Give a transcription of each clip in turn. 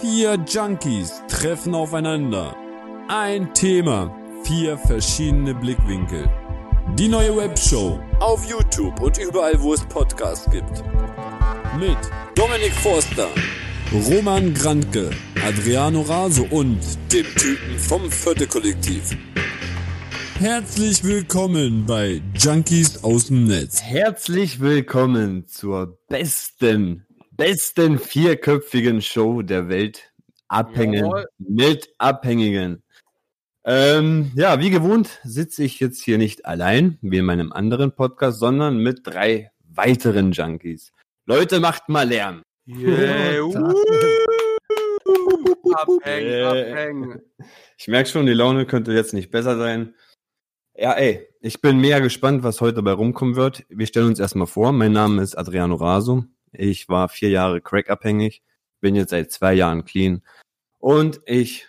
Vier Junkies treffen aufeinander. Ein Thema, vier verschiedene Blickwinkel. Die neue Webshow auf YouTube und überall, wo es Podcasts gibt. Mit Dominik Forster, Roman Grantke, Adriano Raso und dem Typen vom Vierte Kollektiv. Herzlich willkommen bei Junkies aus dem Netz. Herzlich willkommen zur besten, besten vierköpfigen Show der Welt. Abhängen Jawohl. mit Abhängigen. Ähm, ja, wie gewohnt sitze ich jetzt hier nicht allein, wie in meinem anderen Podcast, sondern mit drei weiteren Junkies. Leute, macht mal Lärm. Yeah, abhängen, Yeah. abhängen. Ich merke schon, die Laune könnte jetzt nicht besser sein. Ja, ey, ich bin mega gespannt, was heute dabei rumkommen wird. Wir stellen uns erstmal vor. Mein Name ist Adriano Raso. Ich war vier Jahre crackabhängig, bin jetzt seit zwei Jahren clean und ich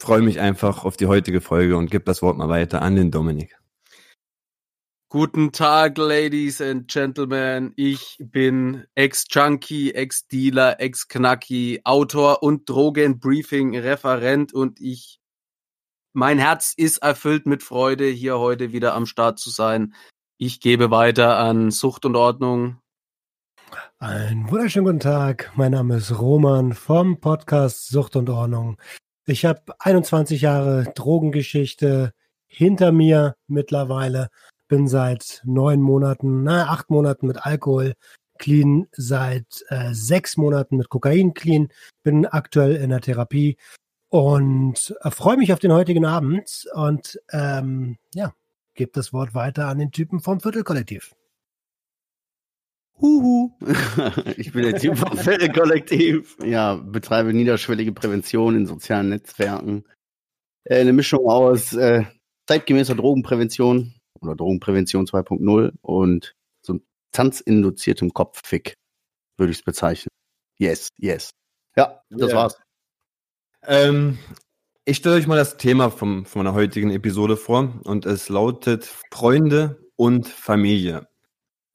freue mich einfach auf die heutige Folge und gebe das Wort mal weiter an den Dominik. Guten Tag, Ladies and Gentlemen. Ich bin Ex-Junkie, Ex-Dealer, Ex-Knacki, Autor und Drogenbriefing-Referent und ich, mein Herz ist erfüllt mit Freude, hier heute wieder am Start zu sein. Ich gebe weiter an Sucht und Ordnung. Einen wunderschönen guten Tag. Mein Name ist Roman vom Podcast Sucht und Ordnung. Ich habe 21 Jahre Drogengeschichte hinter mir mittlerweile. Bin seit neun Monaten, na, acht Monaten mit Alkohol clean, seit äh, sechs Monaten mit Kokain clean. Bin aktuell in der Therapie und äh, freue mich auf den heutigen Abend und ähm, ja, gebe das Wort weiter an den Typen vom Viertelkollektiv. Huhu. ich bin der Typ vom Fälle-Kollektiv. Ja, betreibe niederschwellige Prävention in sozialen Netzwerken. Äh, eine Mischung aus äh, zeitgemäßer Drogenprävention oder Drogenprävention 2.0 und so tanzinduziertem Kopffick, würde ich es bezeichnen. Yes, yes. Ja, das Ja. war's. Ähm, ich stelle euch mal das Thema vom, von meiner heutigen Episode vor und es lautet Freunde und Familie.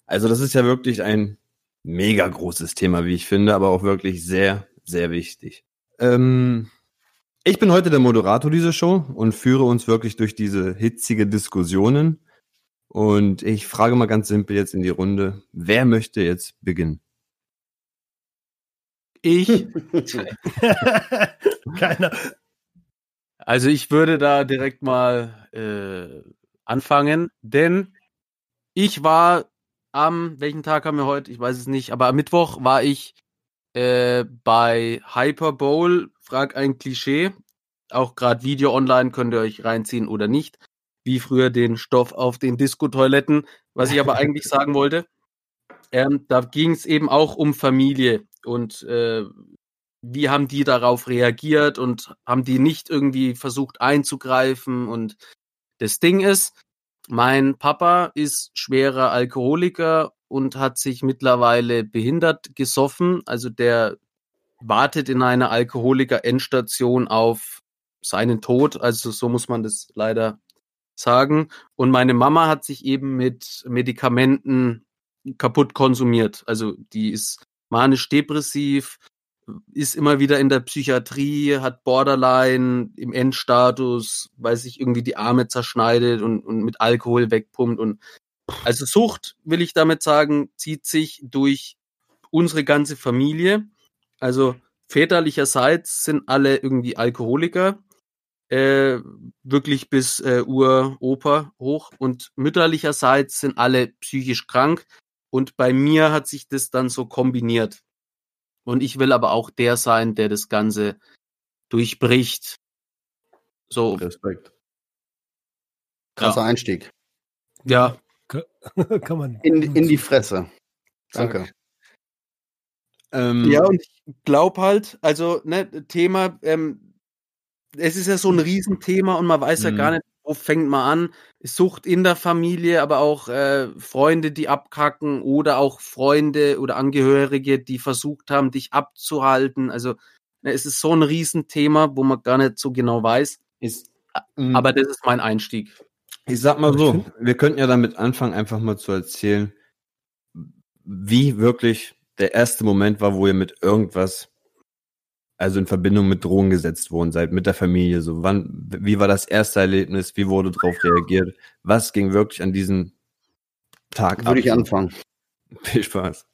Also das ist ja wirklich ein mega großes Thema, wie ich finde, aber auch wirklich sehr, sehr wichtig. Ähm, ich bin heute der Moderator dieser Show und führe uns wirklich durch diese hitzige Diskussionen. Und ich frage mal ganz simpel jetzt in die Runde, wer möchte jetzt beginnen? Ich Keiner. Also ich würde da direkt mal äh, anfangen, denn ich war am, welchen Tag haben wir heute? Ich weiß es nicht, aber am Mittwoch war ich äh, bei Hyper Bowl, frag ein Klischee, auch gerade Video online, könnt ihr euch reinziehen oder nicht, wie früher den Stoff auf den Disco-Toiletten, was ich aber eigentlich sagen wollte. Ähm, da ging es eben auch um Familie und äh, wie haben die darauf reagiert und haben die nicht irgendwie versucht einzugreifen und das Ding ist, mein Papa ist schwerer Alkoholiker und hat sich mittlerweile behindert gesoffen, also der wartet in einer Alkoholiker-Endstation auf seinen Tod, also so muss man das leider sagen. Und meine Mama hat sich eben mit Medikamenten kaputt konsumiert, also die ist manisch-depressiv, ist immer wieder in der Psychiatrie, hat Borderline im Endstatus, weil sich irgendwie die Arme zerschneidet und, und mit Alkohol wegpumpt und also Sucht, will ich damit sagen, zieht sich durch unsere ganze Familie. Also väterlicherseits sind alle irgendwie Alkoholiker, äh, wirklich bis äh, Uropa hoch und mütterlicherseits sind alle psychisch krank und bei mir hat sich das dann so kombiniert. Und ich will aber auch der sein, der das Ganze durchbricht. So, Respekt. Krasser Ja. Einstieg. ja. Kann man. In, in die Fresse. Danke. Ähm, Ja, und ich glaube halt, also, ne, Thema, ähm, es ist ja so ein Riesenthema und man weiß ja Mhm. gar nicht, wo fängt man an. Sucht in der Familie, aber auch äh, Freunde, die abkacken oder auch Freunde oder Angehörige, die versucht haben, dich abzuhalten. Also, ne, es ist so ein Riesenthema, wo man gar nicht so genau weiß. ist, Aber das ist mein Einstieg. Ich sag mal so, wir könnten ja damit anfangen, einfach mal zu erzählen, wie wirklich der erste Moment war, wo ihr mit irgendwas also in Verbindung mit Drogen gesetzt worden seid, mit der Familie? So, wann, wie war das erste Erlebnis? Wie wurde darauf reagiert? Was ging wirklich an diesem Tag Würde ich ab? anfangen. Viel Spaß.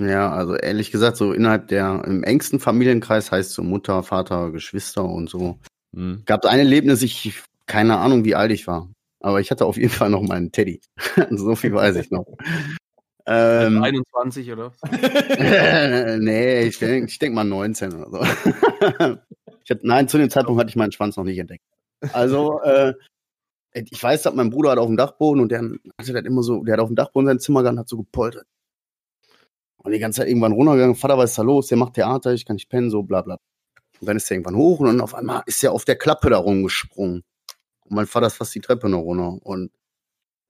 Ja, also ehrlich gesagt, so innerhalb der, im engsten Familienkreis heißt so Mutter, Vater, Geschwister und so. Hm. Gab ein Erlebnis, ich, keine Ahnung, wie alt ich war. Aber ich hatte auf jeden Fall noch meinen Teddy. so viel weiß ich noch. Ähm, 21 oder? nee, ich denke ich denk mal 19 oder so. ich hatte, nein, zu dem Zeitpunkt hatte ich meinen Schwanz noch nicht entdeckt. Also, äh, ich weiß, dass mein Bruder hat auf dem Dachboden und der hatte das immer so, der hat auf dem Dachboden sein Zimmer gehabt, hat so gepoltert. Und die ganze Zeit irgendwann runtergegangen, Vater, was ist da los? Der macht Theater, ich kann nicht pennen, so bla bla. Und dann ist der irgendwann hoch und dann auf einmal ist er auf der Klappe da rumgesprungen. Und mein Vater ist fast die Treppe noch runter. Und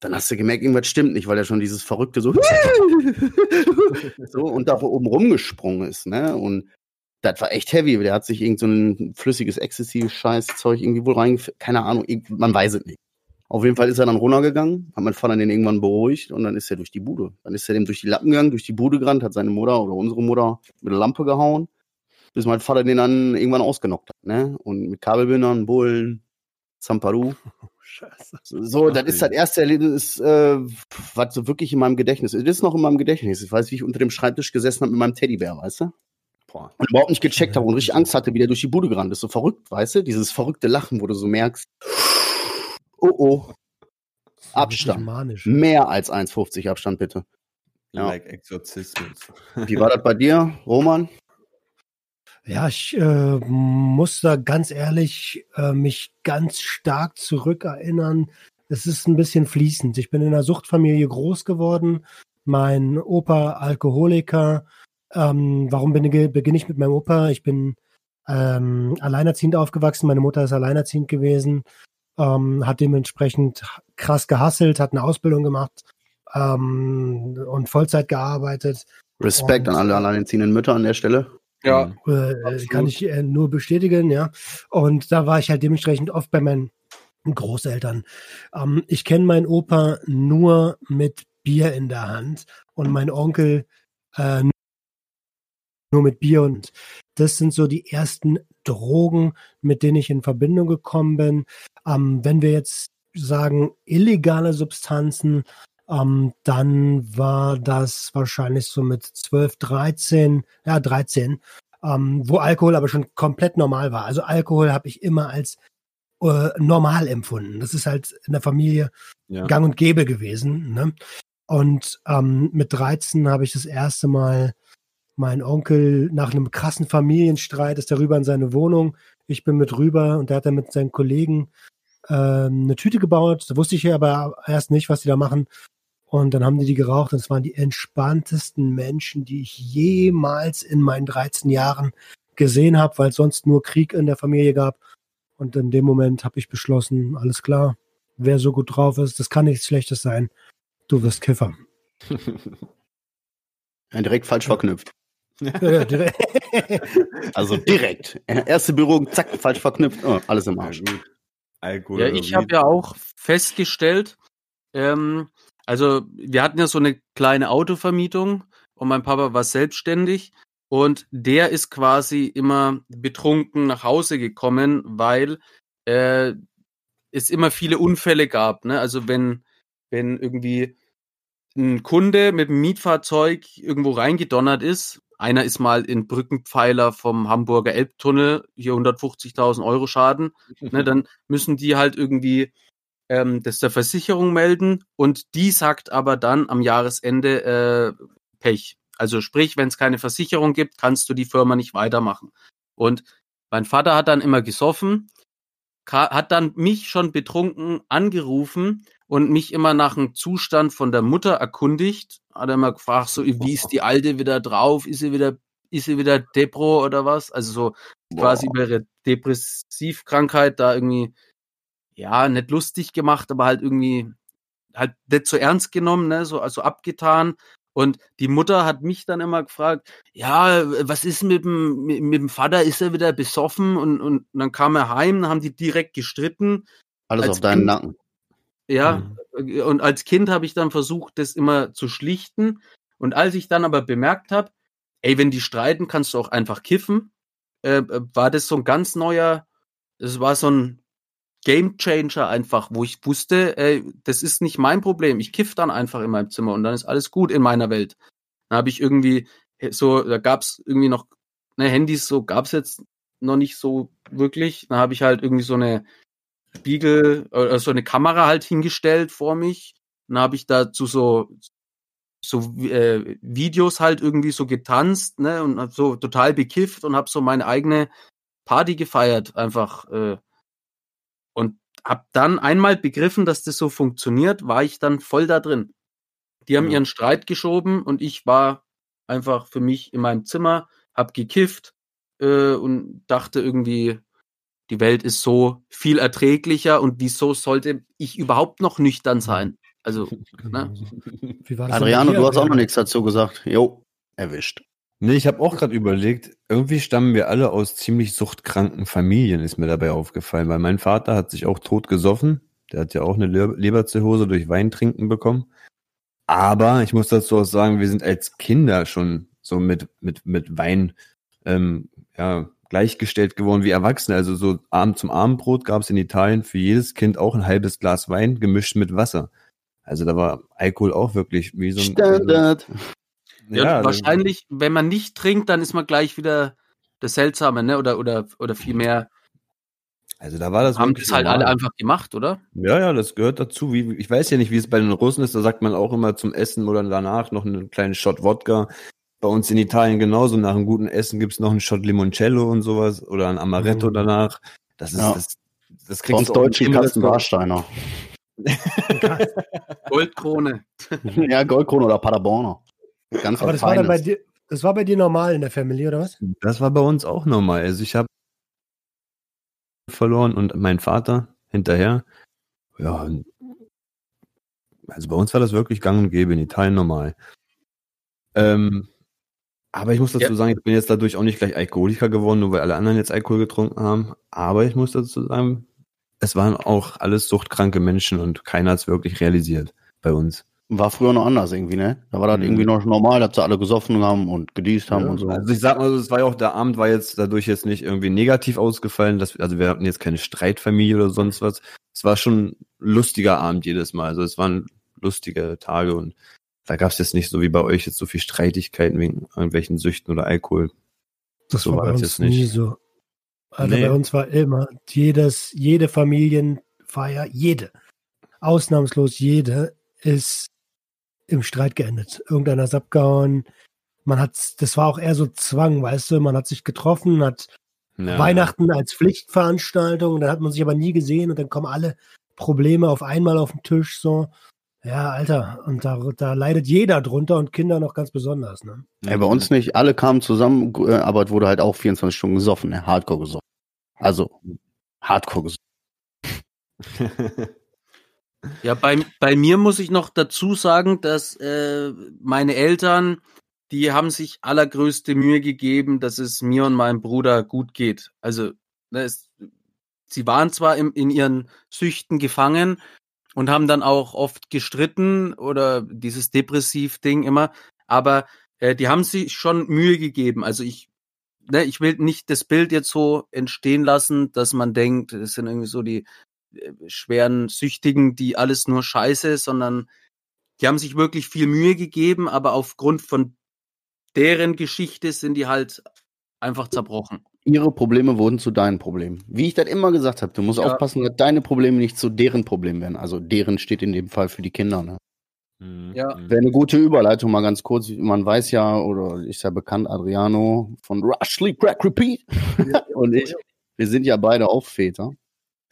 dann hast du gemerkt, irgendwas stimmt nicht, weil er schon dieses verrückte so, so und da oben rumgesprungen ist, ne? Und das war echt heavy. Der hat sich irgend so ein flüssiges Ecstasy-Scheiß-Zeug irgendwie wohl reingeführt. Keine Ahnung, man weiß es nicht. Auf jeden Fall ist er dann runtergegangen, hat mein Vater den irgendwann beruhigt und dann ist er durch die Bude. Dann ist er dem durch die Lappen gegangen, durch die Bude gerannt, hat seine Mutter oder unsere Mutter mit der Lampe gehauen, bis mein Vater den dann irgendwann ausgenockt hat, ne? Und mit Kabelbindern, Bullen, Zamparu. Scheiße. So, das ist das erste Erlebnis, äh, was so wirklich in meinem Gedächtnis ist. Das ist noch in meinem Gedächtnis. Ich weiß, wie ich unter dem Schreibtisch gesessen habe mit meinem Teddybär, weißt du? Boah. Und überhaupt nicht gecheckt habe und richtig Angst hatte, wie der durch die Bude gerannt ist. So verrückt, weißt du? Dieses verrückte Lachen, wo du so merkst, oh oh, Abstand. Manisch. mehr als 1,50 Abstand bitte. Ja. Like Exorzismus. Wie war das bei dir, Roman? Ja, ich äh, muss da ganz ehrlich äh, mich ganz stark zurückerinnern. Es ist ein bisschen fließend. Ich bin in einer Suchtfamilie groß geworden. Mein Opa Alkoholiker. Ähm, warum bin beginne ich mit meinem Opa? Ich bin ähm, alleinerziehend aufgewachsen. Meine Mutter ist alleinerziehend gewesen. Ähm, hat dementsprechend krass gehasselt, hat eine Ausbildung gemacht ähm, und Vollzeit gearbeitet. Respekt Und- an alle alleinerziehenden Mütter an der Stelle. Ja. Äh, kann ich äh, nur bestätigen, ja. Und da war ich halt dementsprechend oft bei meinen Großeltern. Ähm, ich kenne meinen Opa nur mit Bier in der Hand und mein Onkel äh, nur mit Bier und das sind so die ersten Drogen, mit denen ich in Verbindung gekommen bin. Ähm, wenn wir jetzt sagen illegale Substanzen, ähm, dann war das wahrscheinlich so mit 12, 13, ja 13, ähm, wo Alkohol aber schon komplett normal war. Also Alkohol habe ich immer als äh, normal empfunden. Das ist halt in der Familie Ja. gang und gäbe gewesen. Ne? Und ähm, mit 13 habe ich das erste Mal mein Onkel nach einem krassen Familienstreit ist er rüber in seine Wohnung. Ich bin mit rüber und da hat er mit seinen Kollegen ähm, eine Tüte gebaut. Da wusste ich ja aber erst nicht, was die da machen. Und dann haben die die geraucht und es waren die entspanntesten Menschen, die ich jemals in meinen 13 Jahren gesehen habe, weil es sonst nur Krieg in der Familie gab. Und in dem Moment habe ich beschlossen, alles klar, wer so gut drauf ist, das kann nichts Schlechtes sein. Du wirst Kiffer. Ja, direkt falsch verknüpft. Ja, direkt. Also direkt. Erste Berührung, zack, falsch verknüpft. Oh, alles im Arsch. Alkohol. Ja, ich habe ja auch festgestellt, ähm, also wir hatten ja so eine kleine Autovermietung und mein Papa war selbstständig und der ist quasi immer betrunken nach Hause gekommen, weil äh, es immer viele Unfälle gab. Ne? Also wenn, wenn irgendwie ein Kunde mit einem Mietfahrzeug irgendwo reingedonnert ist, einer ist mal in Brückenpfeiler vom Hamburger Elbtunnel, hier 150.000 Euro Schaden, ne, dann müssen die halt irgendwie ähm, das der Versicherung melden und die sagt aber dann am Jahresende äh, Pech. Also sprich, wenn es keine Versicherung gibt, kannst du die Firma nicht weitermachen. Und mein Vater hat dann immer gesoffen, hat dann mich schon betrunken angerufen und mich immer nach dem Zustand von der Mutter erkundigt. Hat er immer gefragt, so wie ist die Alte wieder drauf? Ist sie wieder, ist sie wieder Depro oder was? Also so quasi über ihre Depressivkrankheit da irgendwie, ja, nicht lustig gemacht, aber halt irgendwie halt nicht so ernst genommen, ne, so also abgetan. Und die Mutter hat mich dann immer gefragt, ja, was ist mit dem, mit, mit dem Vater, ist er wieder besoffen? Und, und dann kam er heim, dann haben die direkt gestritten. Alles als auf deinen Kind- Nacken. Ja, und als Kind habe ich dann versucht, das immer zu schlichten. Und als ich dann aber bemerkt habe, ey, wenn die streiten, kannst du auch einfach kiffen. äh, war das so ein ganz neuer, es war so ein Game Changer einfach, wo ich wusste, ey, das ist nicht mein Problem. Ich kiff dann einfach in meinem Zimmer und dann ist alles gut in meiner Welt. Dann habe ich irgendwie so, da gab's irgendwie noch, ne, Handys so gab's jetzt noch nicht so wirklich. Dann habe ich halt irgendwie so eine Spiegel, äh, so eine Kamera halt hingestellt vor mich. Dann habe ich dazu so so äh, Videos halt irgendwie so getanzt, ne, und hab so total bekifft und habe so meine eigene Party gefeiert, einfach äh, und hab dann einmal begriffen, dass das so funktioniert, war ich dann voll da drin. Die haben Ja. ihren Streit geschoben und ich war einfach für mich in meinem Zimmer, hab gekifft äh, und dachte irgendwie, die Welt ist so viel erträglicher und wieso sollte ich überhaupt noch nüchtern sein? Also, ne? Wie war das denn bei Adriano, du hast auch noch nichts dazu gesagt. Jo, erwischt. Nee, ich habe auch gerade überlegt, irgendwie stammen wir alle aus ziemlich suchtkranken Familien, ist mir dabei aufgefallen, weil mein Vater hat sich auch tot gesoffen. Der hat ja auch eine Le Leberzirrhose durch Weintrinken bekommen. Aber ich muss dazu auch sagen, wir sind als Kinder schon so mit, mit, mit Wein ähm, ja, gleichgestellt geworden wie Erwachsene. Also so Abend zum Abendbrot gab es in Italien für jedes Kind auch ein halbes Glas Wein gemischt mit Wasser. Also da war Alkohol auch wirklich wie so ein Standard. Ja, Ja, wahrscheinlich, wenn man nicht trinkt, dann ist man gleich wieder das Seltsame, ne? Oder, oder, oder vielmehr Also da war das haben das halt normal. alle einfach gemacht, oder? Ja, ja, das gehört dazu. Wie, ich weiß ja nicht, wie es bei den Russen ist. Da sagt man auch immer zum Essen oder danach noch einen kleinen Shot Wodka. Bei uns in Italien genauso. Nach einem guten Essen gibt's noch einen Shot Limoncello und sowas oder ein Amaretto Mhm. danach. Das ist Ja. das. Das Bei uns jedem Kasten. Warsteiner. Goldkrone. ja, Goldkrone oder Paderborner. Ganz Aber was das war dann bei dir, das war bei dir normal in der Familie, oder was? Das war bei uns auch normal. Also ich habe verloren und mein Vater hinterher. Ja, also bei uns war das wirklich gang und gäbe, in Italien normal. Ähm, aber ich muss dazu Ja. sagen, ich bin jetzt dadurch auch nicht gleich Alkoholiker geworden, nur weil alle anderen jetzt Alkohol getrunken haben. Aber ich muss dazu sagen, es waren auch alles suchtkranke Menschen und keiner hat es wirklich realisiert bei uns. War früher noch anders irgendwie, ne? Da war das Mhm. irgendwie noch normal, dass sie alle gesoffen haben und gedießt haben Ja, und so. Also ich sag mal, so, es war ja auch, der Abend war jetzt dadurch jetzt nicht irgendwie negativ ausgefallen, dass also wir hatten jetzt keine Streitfamilie oder sonst was. Es war schon ein lustiger Abend jedes Mal. Also es waren lustige Tage und da gab es jetzt nicht so wie bei euch jetzt so viel Streitigkeiten wegen irgendwelchen Süchten oder Alkohol. Das So war war bei das uns jetzt nicht. nie so. Also Nee. bei uns war immer jedes, jede Familienfeier, jede, ausnahmslos jede, ist im Streit geendet. Irgendeiner ist abgehauen. Man hat, das war auch eher so Zwang, weißt du, man hat sich getroffen, hat Ja, Weihnachten als Pflichtveranstaltung, dann hat man sich aber nie gesehen und dann kommen alle Probleme auf einmal auf den Tisch, so. Ja, Alter, und da, da leidet jeder drunter und Kinder noch ganz besonders, ne? Ey, bei uns nicht. Alle kamen zusammen, äh, aber es wurde halt auch 24 Stunden gesoffen, ne? Hardcore gesoffen. Also, Hardcore gesoffen. Ja, bei, bei mir muss ich noch dazu sagen, dass äh, meine Eltern, die haben sich allergrößte Mühe gegeben, dass es mir und meinem Bruder gut geht. Also, ne, es, sie waren zwar im, in ihren Süchten gefangen und haben dann auch oft gestritten oder dieses Depressiv-Ding immer, aber äh, die haben sich schon Mühe gegeben. Also ich, ne, ich will nicht das Bild jetzt so entstehen lassen, dass man denkt, es sind irgendwie so die schweren Süchtigen, die alles nur Scheiße, sondern die haben sich wirklich viel Mühe gegeben, aber aufgrund von deren Geschichte sind die halt einfach zerbrochen. Ihre Probleme wurden zu deinen Problemen. Wie ich das immer gesagt habe, du musst Ja. aufpassen, dass deine Probleme nicht zu deren Problemen werden. Also deren steht in dem Fall für die Kinder. Ne? Mhm. Ja. Wäre eine gute Überleitung, mal ganz kurz. Man weiß ja, oder ist ja bekannt, Adriano von Rush, Sleep, Crack, Repeat. Und ich, wir sind ja beide auch Väter.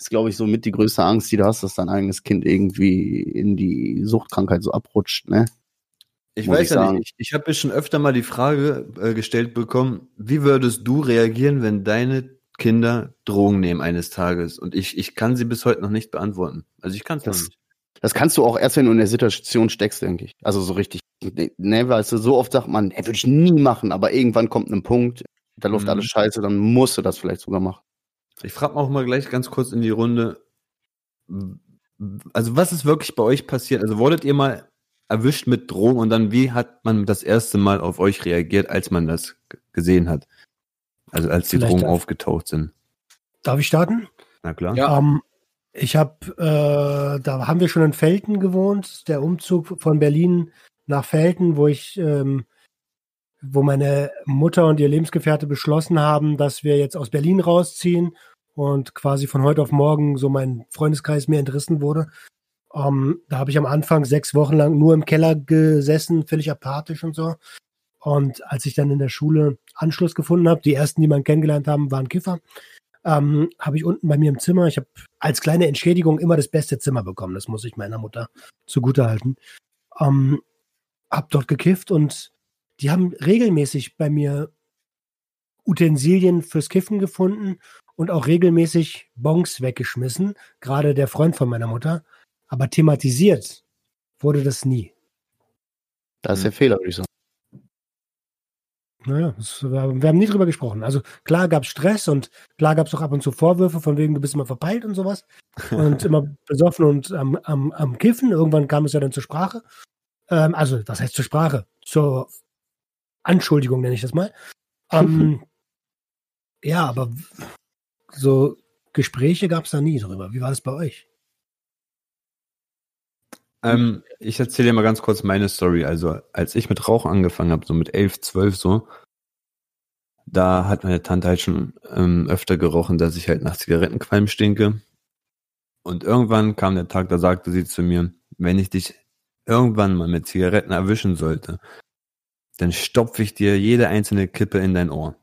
Ist, glaube ich, so mit die größte Angst, die du hast, dass dein eigenes Kind irgendwie in die Suchtkrankheit so abrutscht, ne? Ich Muss weiß ich ja sagen. nicht, ich, ich habe mir schon öfter mal die Frage äh, gestellt bekommen, wie würdest du reagieren, wenn deine Kinder Drogen nehmen eines Tages? Und ich, ich kann sie bis heute noch nicht beantworten. Also ich kann es nicht. Das kannst du auch erst, wenn du in der Situation steckst, denke ich. Also so richtig. Ne, weißt du, so oft sagt man, ey, würde ich nie machen, aber irgendwann kommt ein Punkt, da läuft Mhm. alles scheiße, dann musst du das vielleicht sogar machen. Ich frage auch mal gleich ganz kurz in die Runde. Also was ist wirklich bei euch passiert? Also wurdet ihr mal erwischt mit Drogen und dann wie hat man das erste Mal auf euch reagiert, als man das gesehen hat? Also als die Vielleicht Drogen darf- aufgetaucht sind. Darf ich starten? Na klar. Ja. Ähm, ich habe, äh, da haben wir schon in Felten gewohnt, der Umzug von Berlin nach Felten, wo ich, ähm, wo meine Mutter und ihr Lebensgefährte beschlossen haben, dass wir jetzt aus Berlin rausziehen und quasi von heute auf morgen so mein Freundeskreis mir entrissen wurde. Ähm, da habe ich am Anfang sechs Wochen lang nur im Keller gesessen, völlig apathisch und so. Und als ich dann in der Schule Anschluss gefunden habe, die ersten, die man kennengelernt haben, waren Kiffer ähm, habe ich unten bei mir im Zimmer, ich habe als kleine Entschädigung immer das beste Zimmer bekommen, das muss ich meiner Mutter zugutehalten. Ähm, hab dort gekifft und die haben regelmäßig bei mir Utensilien fürs Kiffen gefunden und auch regelmäßig Bongs weggeschmissen, gerade der Freund von meiner Mutter. Aber thematisiert wurde das nie. Da ist der Fehler, würde ich sagen. Naja, das, wir wir haben nie drüber gesprochen. Also klar gab es Stress und klar gab es auch ab und zu Vorwürfe, von wegen, du bist immer verpeilt und sowas. Und immer besoffen und am, am, am Kiffen. Irgendwann kam es ja dann zur Sprache. Ähm, also, was heißt zur Sprache? Zur Anschuldigung nenne ich das mal. Ähm, ja, aber so Gespräche gab es da nie drüber. Wie war das bei euch? Ähm, ich erzähle dir mal ganz kurz meine Story. Also, als ich mit Rauchen angefangen habe, so mit elf, zwölf so, da hat meine Tante halt schon ähm, öfter gerochen, dass ich halt nach Zigarettenqualm stinke. Und irgendwann kam der Tag, da sagte sie zu mir, wenn ich dich irgendwann mal mit Zigaretten erwischen sollte, dann stopfe ich dir jede einzelne Kippe in dein Ohr.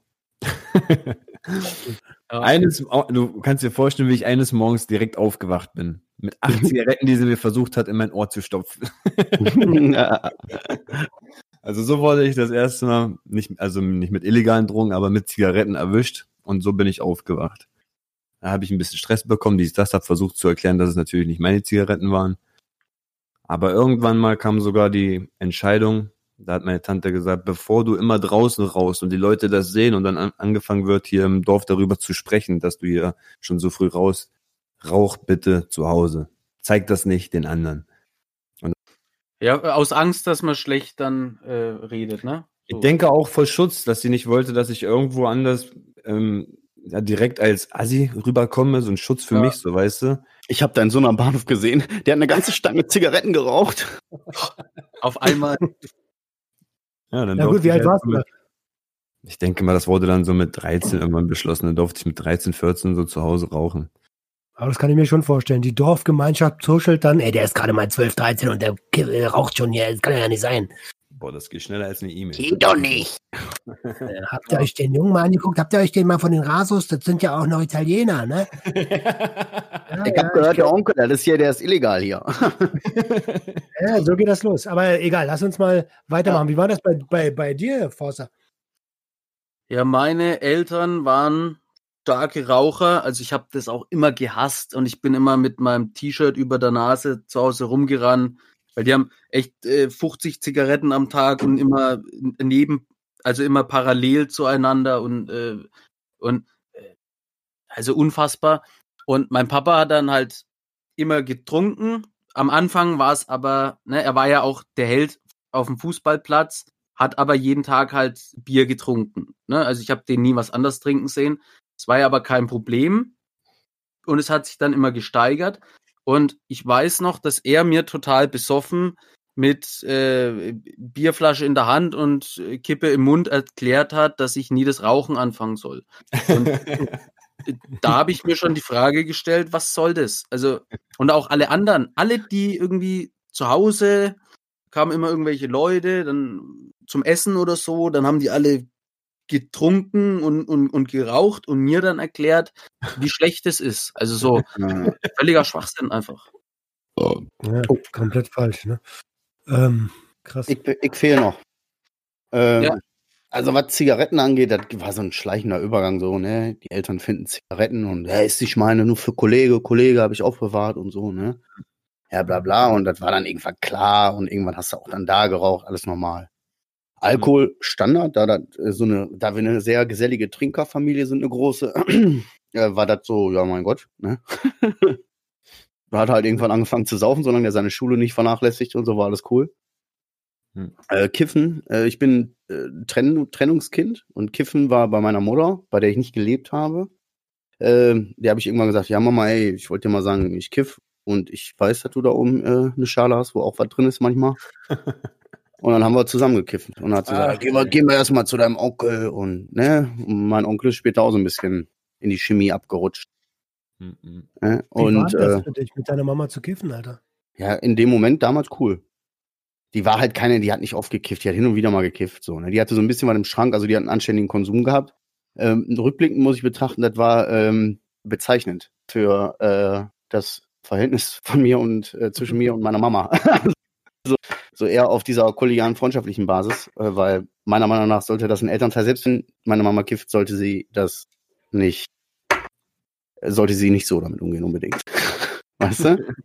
Eines, du kannst dir vorstellen, wie ich eines Morgens direkt aufgewacht bin. Mit acht Zigaretten, die sie mir versucht hat, in mein Ohr zu stopfen. Also so wurde ich das erste Mal, nicht, also nicht mit illegalen Drogen, aber mit Zigaretten erwischt und so bin ich aufgewacht. Da habe ich ein bisschen Stress bekommen, dies, das, habe versucht zu erklären, dass es natürlich nicht meine Zigaretten waren. Aber irgendwann mal kam sogar die Entscheidung, da hat meine Tante gesagt, bevor du immer draußen raus und die Leute das sehen und dann an, angefangen wird, hier im Dorf darüber zu sprechen, dass du hier schon so früh raus, rauch bitte zu Hause. Zeig das nicht den anderen. Ja, aus Angst, dass man schlecht dann äh, redet, ne? Ich denke auch voll Schutz, dass sie nicht wollte, dass ich irgendwo anders ähm, ja, direkt als Assi rüberkomme, so ein Schutz für Ja. mich, so weißt du. Ich habe deinen Sohn am Bahnhof gesehen. Der hat eine ganze Stange Zigaretten geraucht. Auf einmal. Ja, dann Ja gut, wie ich alt halt warst du Ich denke mal, das wurde dann so mit 13 irgendwann beschlossen. Dann durfte ich mit 13, 14 so zu Hause rauchen. Aber das kann ich mir schon vorstellen. Die Dorfgemeinschaft tuschelt dann, ey, der ist gerade mal 12, 13 und der raucht schon hier. Das kann ja nicht sein. Boah, das geht schneller als eine E-Mail. Geht doch nicht. Äh, habt ihr euch den Jungen mal angeguckt? Habt ihr euch den mal von den Rasos? Das sind ja auch noch Italiener, ne? Ja, Ich ja, habe gehört, ich- der Onkel, das ist hier, der ist illegal hier. ja, so geht das los. Aber egal, lass uns mal weitermachen. Wie war das bei, bei, bei dir, Forster? Ja, meine Eltern waren starke Raucher. Also ich habe das auch immer gehasst und ich bin immer mit meinem T-Shirt über der Nase zu Hause rumgerannt, weil die haben echt äh, 50 Zigaretten am Tag und immer neben, also immer parallel zueinander und äh, und äh, also unfassbar. Und mein Papa hat dann halt immer getrunken. Am Anfang war es aber, ne, er war ja auch der Held auf dem Fußballplatz, hat aber jeden Tag halt Bier getrunken. Ne? Also ich habe den nie was anderes trinken sehen. Es war ja aber kein Problem. Und es hat sich dann immer gesteigert. Und ich weiß noch, dass er mir total besoffen mit äh, Bierflasche in der Hand und äh, Kippe im Mund erklärt hat, dass ich nie das Rauchen anfangen soll. Und da habe ich mir schon die Frage gestellt, was soll das? Also, und auch alle anderen, alle, die irgendwie zu Hause kamen immer irgendwelche Leute, dann zum Essen oder so, dann haben die alle getrunken und, und, und geraucht und mir dann erklärt, wie schlecht es ist. Also so völliger Schwachsinn einfach. Ja, komplett falsch, ne? Ähm, krass. Ich, ich fehle noch. Ähm, Ja. Also was Zigaretten angeht, das war so ein schleichender Übergang so, ne? Die Eltern finden Zigaretten und ja, ist nicht meine, nur für Kollege, Kollege habe ich aufbewahrt und so, ne? Ja, bla bla. Und das war dann irgendwann klar und irgendwann hast du auch dann da geraucht, alles normal. Alkohol Standard, da das äh, so eine, da wir eine sehr gesellige Trinkerfamilie sind, eine große, äh, war das so, ja mein Gott, ne? Da hat halt irgendwann angefangen zu saufen, solange er seine Schule nicht vernachlässigt und so war alles cool. Hm. Äh, Kiffen, äh, ich bin äh, Trenn Trennungskind und Kiffen war bei meiner Mutter, bei der ich nicht gelebt habe. Ähm, der habe ich irgendwann gesagt, ja Mama, ey, ich wollte dir mal sagen, ich kiff und ich weiß, dass du da oben äh, eine Schale hast, wo auch was drin ist manchmal. und dann haben wir zusammen gekifft und dann hat sie Ah, gesagt, gehen wir, gehen wir erstmal zu deinem Onkel und ne, und mein Onkel ist später auch so ein bisschen in die Chemie abgerutscht. Mhm. Ne? Wie war Und das äh, für dich, mit deiner Mama zu kiffen, Alter? ja, in dem Moment damals cool. Die war halt keine, die hat nicht oft gekifft, die hat hin und wieder mal gekifft. So, ne? Die hatte so ein bisschen was im Schrank, also die hat einen anständigen Konsum gehabt. Ähm, rückblickend muss ich betrachten, das war ähm, bezeichnend für äh, das Verhältnis von mir und äh, zwischen mir und meiner Mama. so, so eher auf dieser kollegialen freundschaftlichen Basis, äh, weil meiner Meinung nach sollte das ein Elternteil, selbst wenn meine Mama kifft, sollte sie das nicht, sollte sie nicht so damit umgehen unbedingt. weißt du?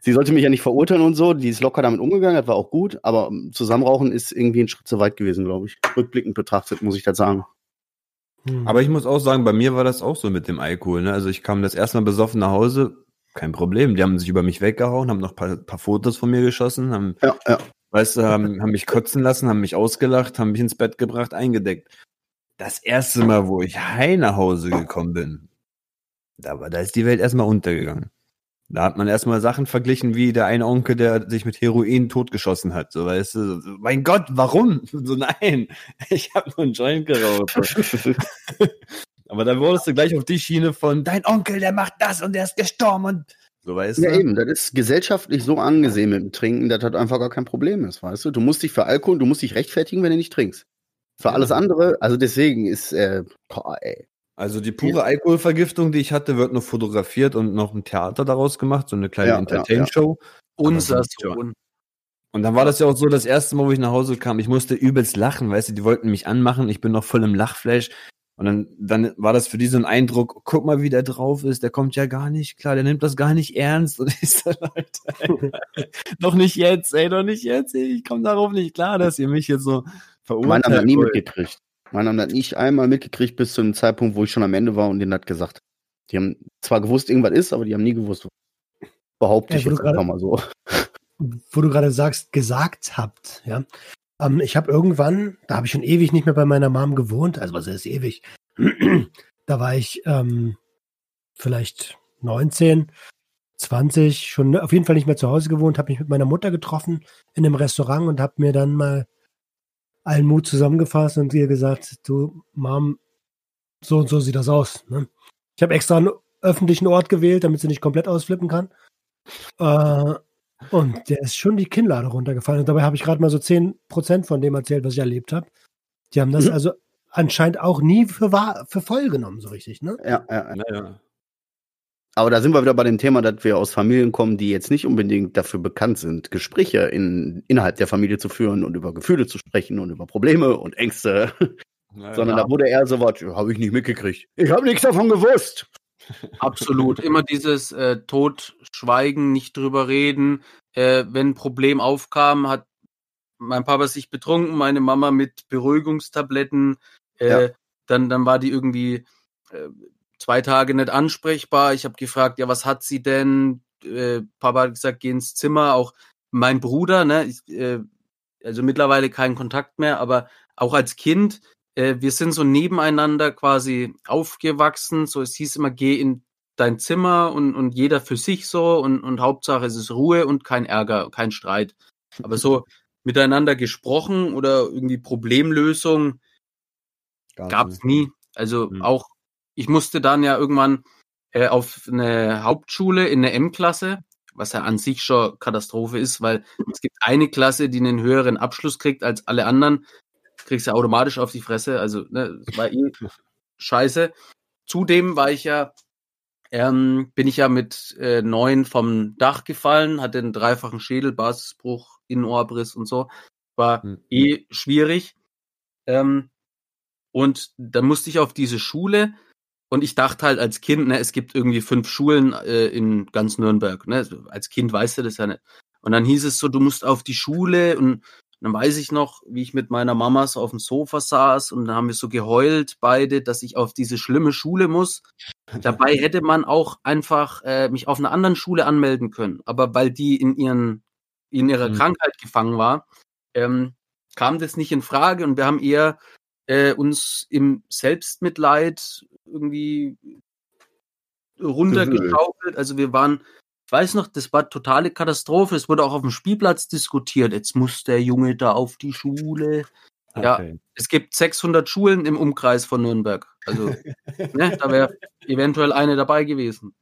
Sie sollte mich ja nicht verurteilen und so, die ist locker damit umgegangen, das war auch gut, aber ähm, zusammenrauchen ist irgendwie ein Schritt zu weit gewesen, glaube ich. Rückblickend betrachtet, muss ich das sagen. Hm. Aber ich muss auch sagen, bei mir war das auch so mit dem Alkohol. Ne? Also ich kam das erste Mal besoffen nach Hause, kein Problem. Die haben sich über mich weggehauen, haben noch ein paar, paar Fotos von mir geschossen, haben, Ja, ja. weißt du, haben, haben mich kotzen lassen, haben mich ausgelacht, haben mich ins Bett gebracht, eingedeckt. Das erste Mal, wo ich heim nach Hause gekommen bin, da war, da ist die Welt erstmal untergegangen. Da hat man erstmal Sachen verglichen, wie der eine Onkel, der sich mit Heroin totgeschossen hat. So, weißt du, so, mein Gott, warum? So, nein, ich habe nur einen Joint geraucht. Aber dann wurdest du gleich auf die Schiene von, dein Onkel, der macht das und der ist gestorben und so, weißt Ja, du? eben, das ist gesellschaftlich so angesehen mit dem Trinken, dass das einfach gar kein Problem ist, weißt du? Du musst dich für Alkohol, du musst dich rechtfertigen, wenn du nicht trinkst. Für Ja. alles andere, also deswegen ist, äh, boah, ey. Also die pure Alkoholvergiftung, die ich hatte, wird nur fotografiert und noch ein Theater daraus gemacht, so eine kleine Ja, ja, Entertain-Show. Unser ja. Sohn. Und dann war das ja auch so, das erste Mal, wo ich nach Hause kam, ich musste übelst lachen, weißt du, die wollten mich anmachen, ich bin noch voll im Lachflash. Und dann, dann war das für die so ein Eindruck, guck mal, wie der drauf ist, der kommt ja gar nicht klar, der nimmt das gar nicht ernst. Und so, Leute, ey, doch nicht jetzt, ey, doch nicht jetzt, ey, ich komme darauf nicht klar, dass ihr mich jetzt so Meine verurteilt. haben das nie mitgekriegt. Meine haben das nicht einmal mitgekriegt bis zu dem Zeitpunkt, wo ich schon am Ende war und denen das gesagt. Die haben zwar gewusst, irgendwas ist, aber die haben nie gewusst, behaupte Ja, ich jetzt einfach mal so. wo du gerade sagst, gesagt habt, ja. Ähm, ich habe irgendwann, da habe ich schon ewig nicht mehr bei meiner Mom gewohnt, also was ist ewig? da war ich ähm, vielleicht 19, 20, schon auf jeden Fall nicht mehr zu Hause gewohnt, habe mich mit meiner Mutter getroffen in einem Restaurant und habe mir dann mal allen Mut zusammengefasst und ihr gesagt, du Mom, so und so sieht das aus. Ne? Ich habe extra einen öffentlichen Ort gewählt, damit sie nicht komplett ausflippen kann. Äh, und der ist schon die Kinnlade runtergefallen. Und dabei habe ich gerade mal so 10% von dem erzählt, was ich erlebt habe. Die haben das Mhm. also anscheinend auch nie für, wahr, für voll genommen, so richtig, ne? Ja, ja, ja. Naja. Aber da sind wir wieder bei dem Thema, dass wir aus Familien kommen, die jetzt nicht unbedingt dafür bekannt sind, Gespräche in, innerhalb der Familie zu führen und über Gefühle zu sprechen und über Probleme und Ängste, naja. sondern da wurde eher so was, habe ich nicht mitgekriegt. Ich habe nichts davon gewusst. Absolut. Immer dieses äh, Totschweigen, nicht drüber reden. Äh, wenn ein Problem aufkam, hat mein Papa sich betrunken, meine Mama mit Beruhigungstabletten. Äh, Ja. dann, dann war die irgendwie äh, zwei Tage nicht ansprechbar. Ich habe gefragt, ja, was hat sie denn? Äh, Papa hat gesagt, geh ins Zimmer. Auch mein Bruder, ne, ich, äh, also mittlerweile keinen Kontakt mehr, aber auch als Kind, äh, wir sind so nebeneinander quasi aufgewachsen. So, es hieß immer, geh in dein Zimmer und, und jeder für sich so und, und Hauptsache es ist Ruhe und kein Ärger, kein Streit. Aber so miteinander gesprochen oder irgendwie Problemlösung gab's nie. Also Hm. auch, ich musste dann ja irgendwann äh, auf eine Hauptschule in eine M-Klasse, was ja an sich schon Katastrophe ist, weil es gibt eine Klasse, die einen höheren Abschluss kriegt als alle anderen, kriegst du automatisch auf die Fresse. Also, ne, das war eh scheiße. Zudem war ich ja, ähm, bin ich ja mit äh, neun vom Dach gefallen, hatte einen dreifachen Schädel, Basisbruch, Innenohrbriss und so. War Hm. eh schwierig. Ähm, und dann musste ich auf diese Schule und ich dachte halt als Kind, ne, es gibt irgendwie fünf Schulen äh, in ganz Nürnberg. Ne? Als Kind weißt du das ja nicht. Und dann hieß es so, du musst auf die Schule und dann weiß ich noch, wie ich mit meiner Mama so auf dem Sofa saß und dann haben wir so geheult beide, dass ich auf diese schlimme Schule muss. Dabei hätte man auch einfach äh, mich auf einer anderen Schule anmelden können. Aber weil die in ihren in ihrer Mhm. Krankheit gefangen war, ähm, kam das nicht in Frage und wir haben eher äh, uns im Selbstmitleid irgendwie runtergeschaukelt. Also wir waren, ich weiß noch, das war totale Katastrophe. Es wurde auch auf dem Spielplatz diskutiert. Jetzt muss der Junge da auf die Schule. Ja, Okay. es gibt 600 Schulen im Umkreis von Nürnberg. Also, ne, da wäre eventuell eine dabei gewesen.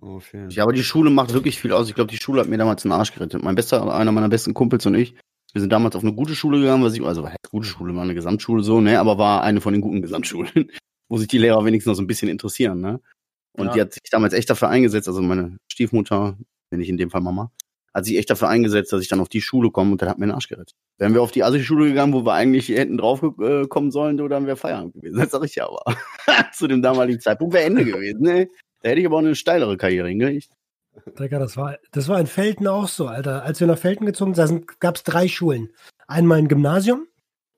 Oh, schön. Ja, aber die Schule macht wirklich viel aus. Ich glaube, die Schule hat mir damals den Arsch gerettet. Mein bester, einer meiner besten Kumpels und ich, wir sind damals auf eine gute Schule gegangen, was ich, also war gute Schule, war eine Gesamtschule so, ne, aber war eine von den guten Gesamtschulen, wo sich die Lehrer wenigstens noch so ein bisschen interessieren, ne. Und Ja. die hat sich damals echt dafür eingesetzt, also meine Stiefmutter, wenn ich in dem Fall Mama, hat sich echt dafür eingesetzt, dass ich dann auf die Schule komme und dann hat mir den Arsch gerettet. Wären wir auf die Assi-Schule gegangen, wo wir eigentlich hätten drauf äh, kommen sollen, so, dann wäre Feierabend gewesen. Das sag ich ja aber. Zu dem damaligen Zeitpunkt wäre Ende gewesen, ne. Da hätte ich aber auch eine steilere Karriere hingekriegt. Digga, das war, das war in Felten auch so, Alter. Als wir nach Felten gezogen sind, gab es drei Schulen. Einmal ein Gymnasium,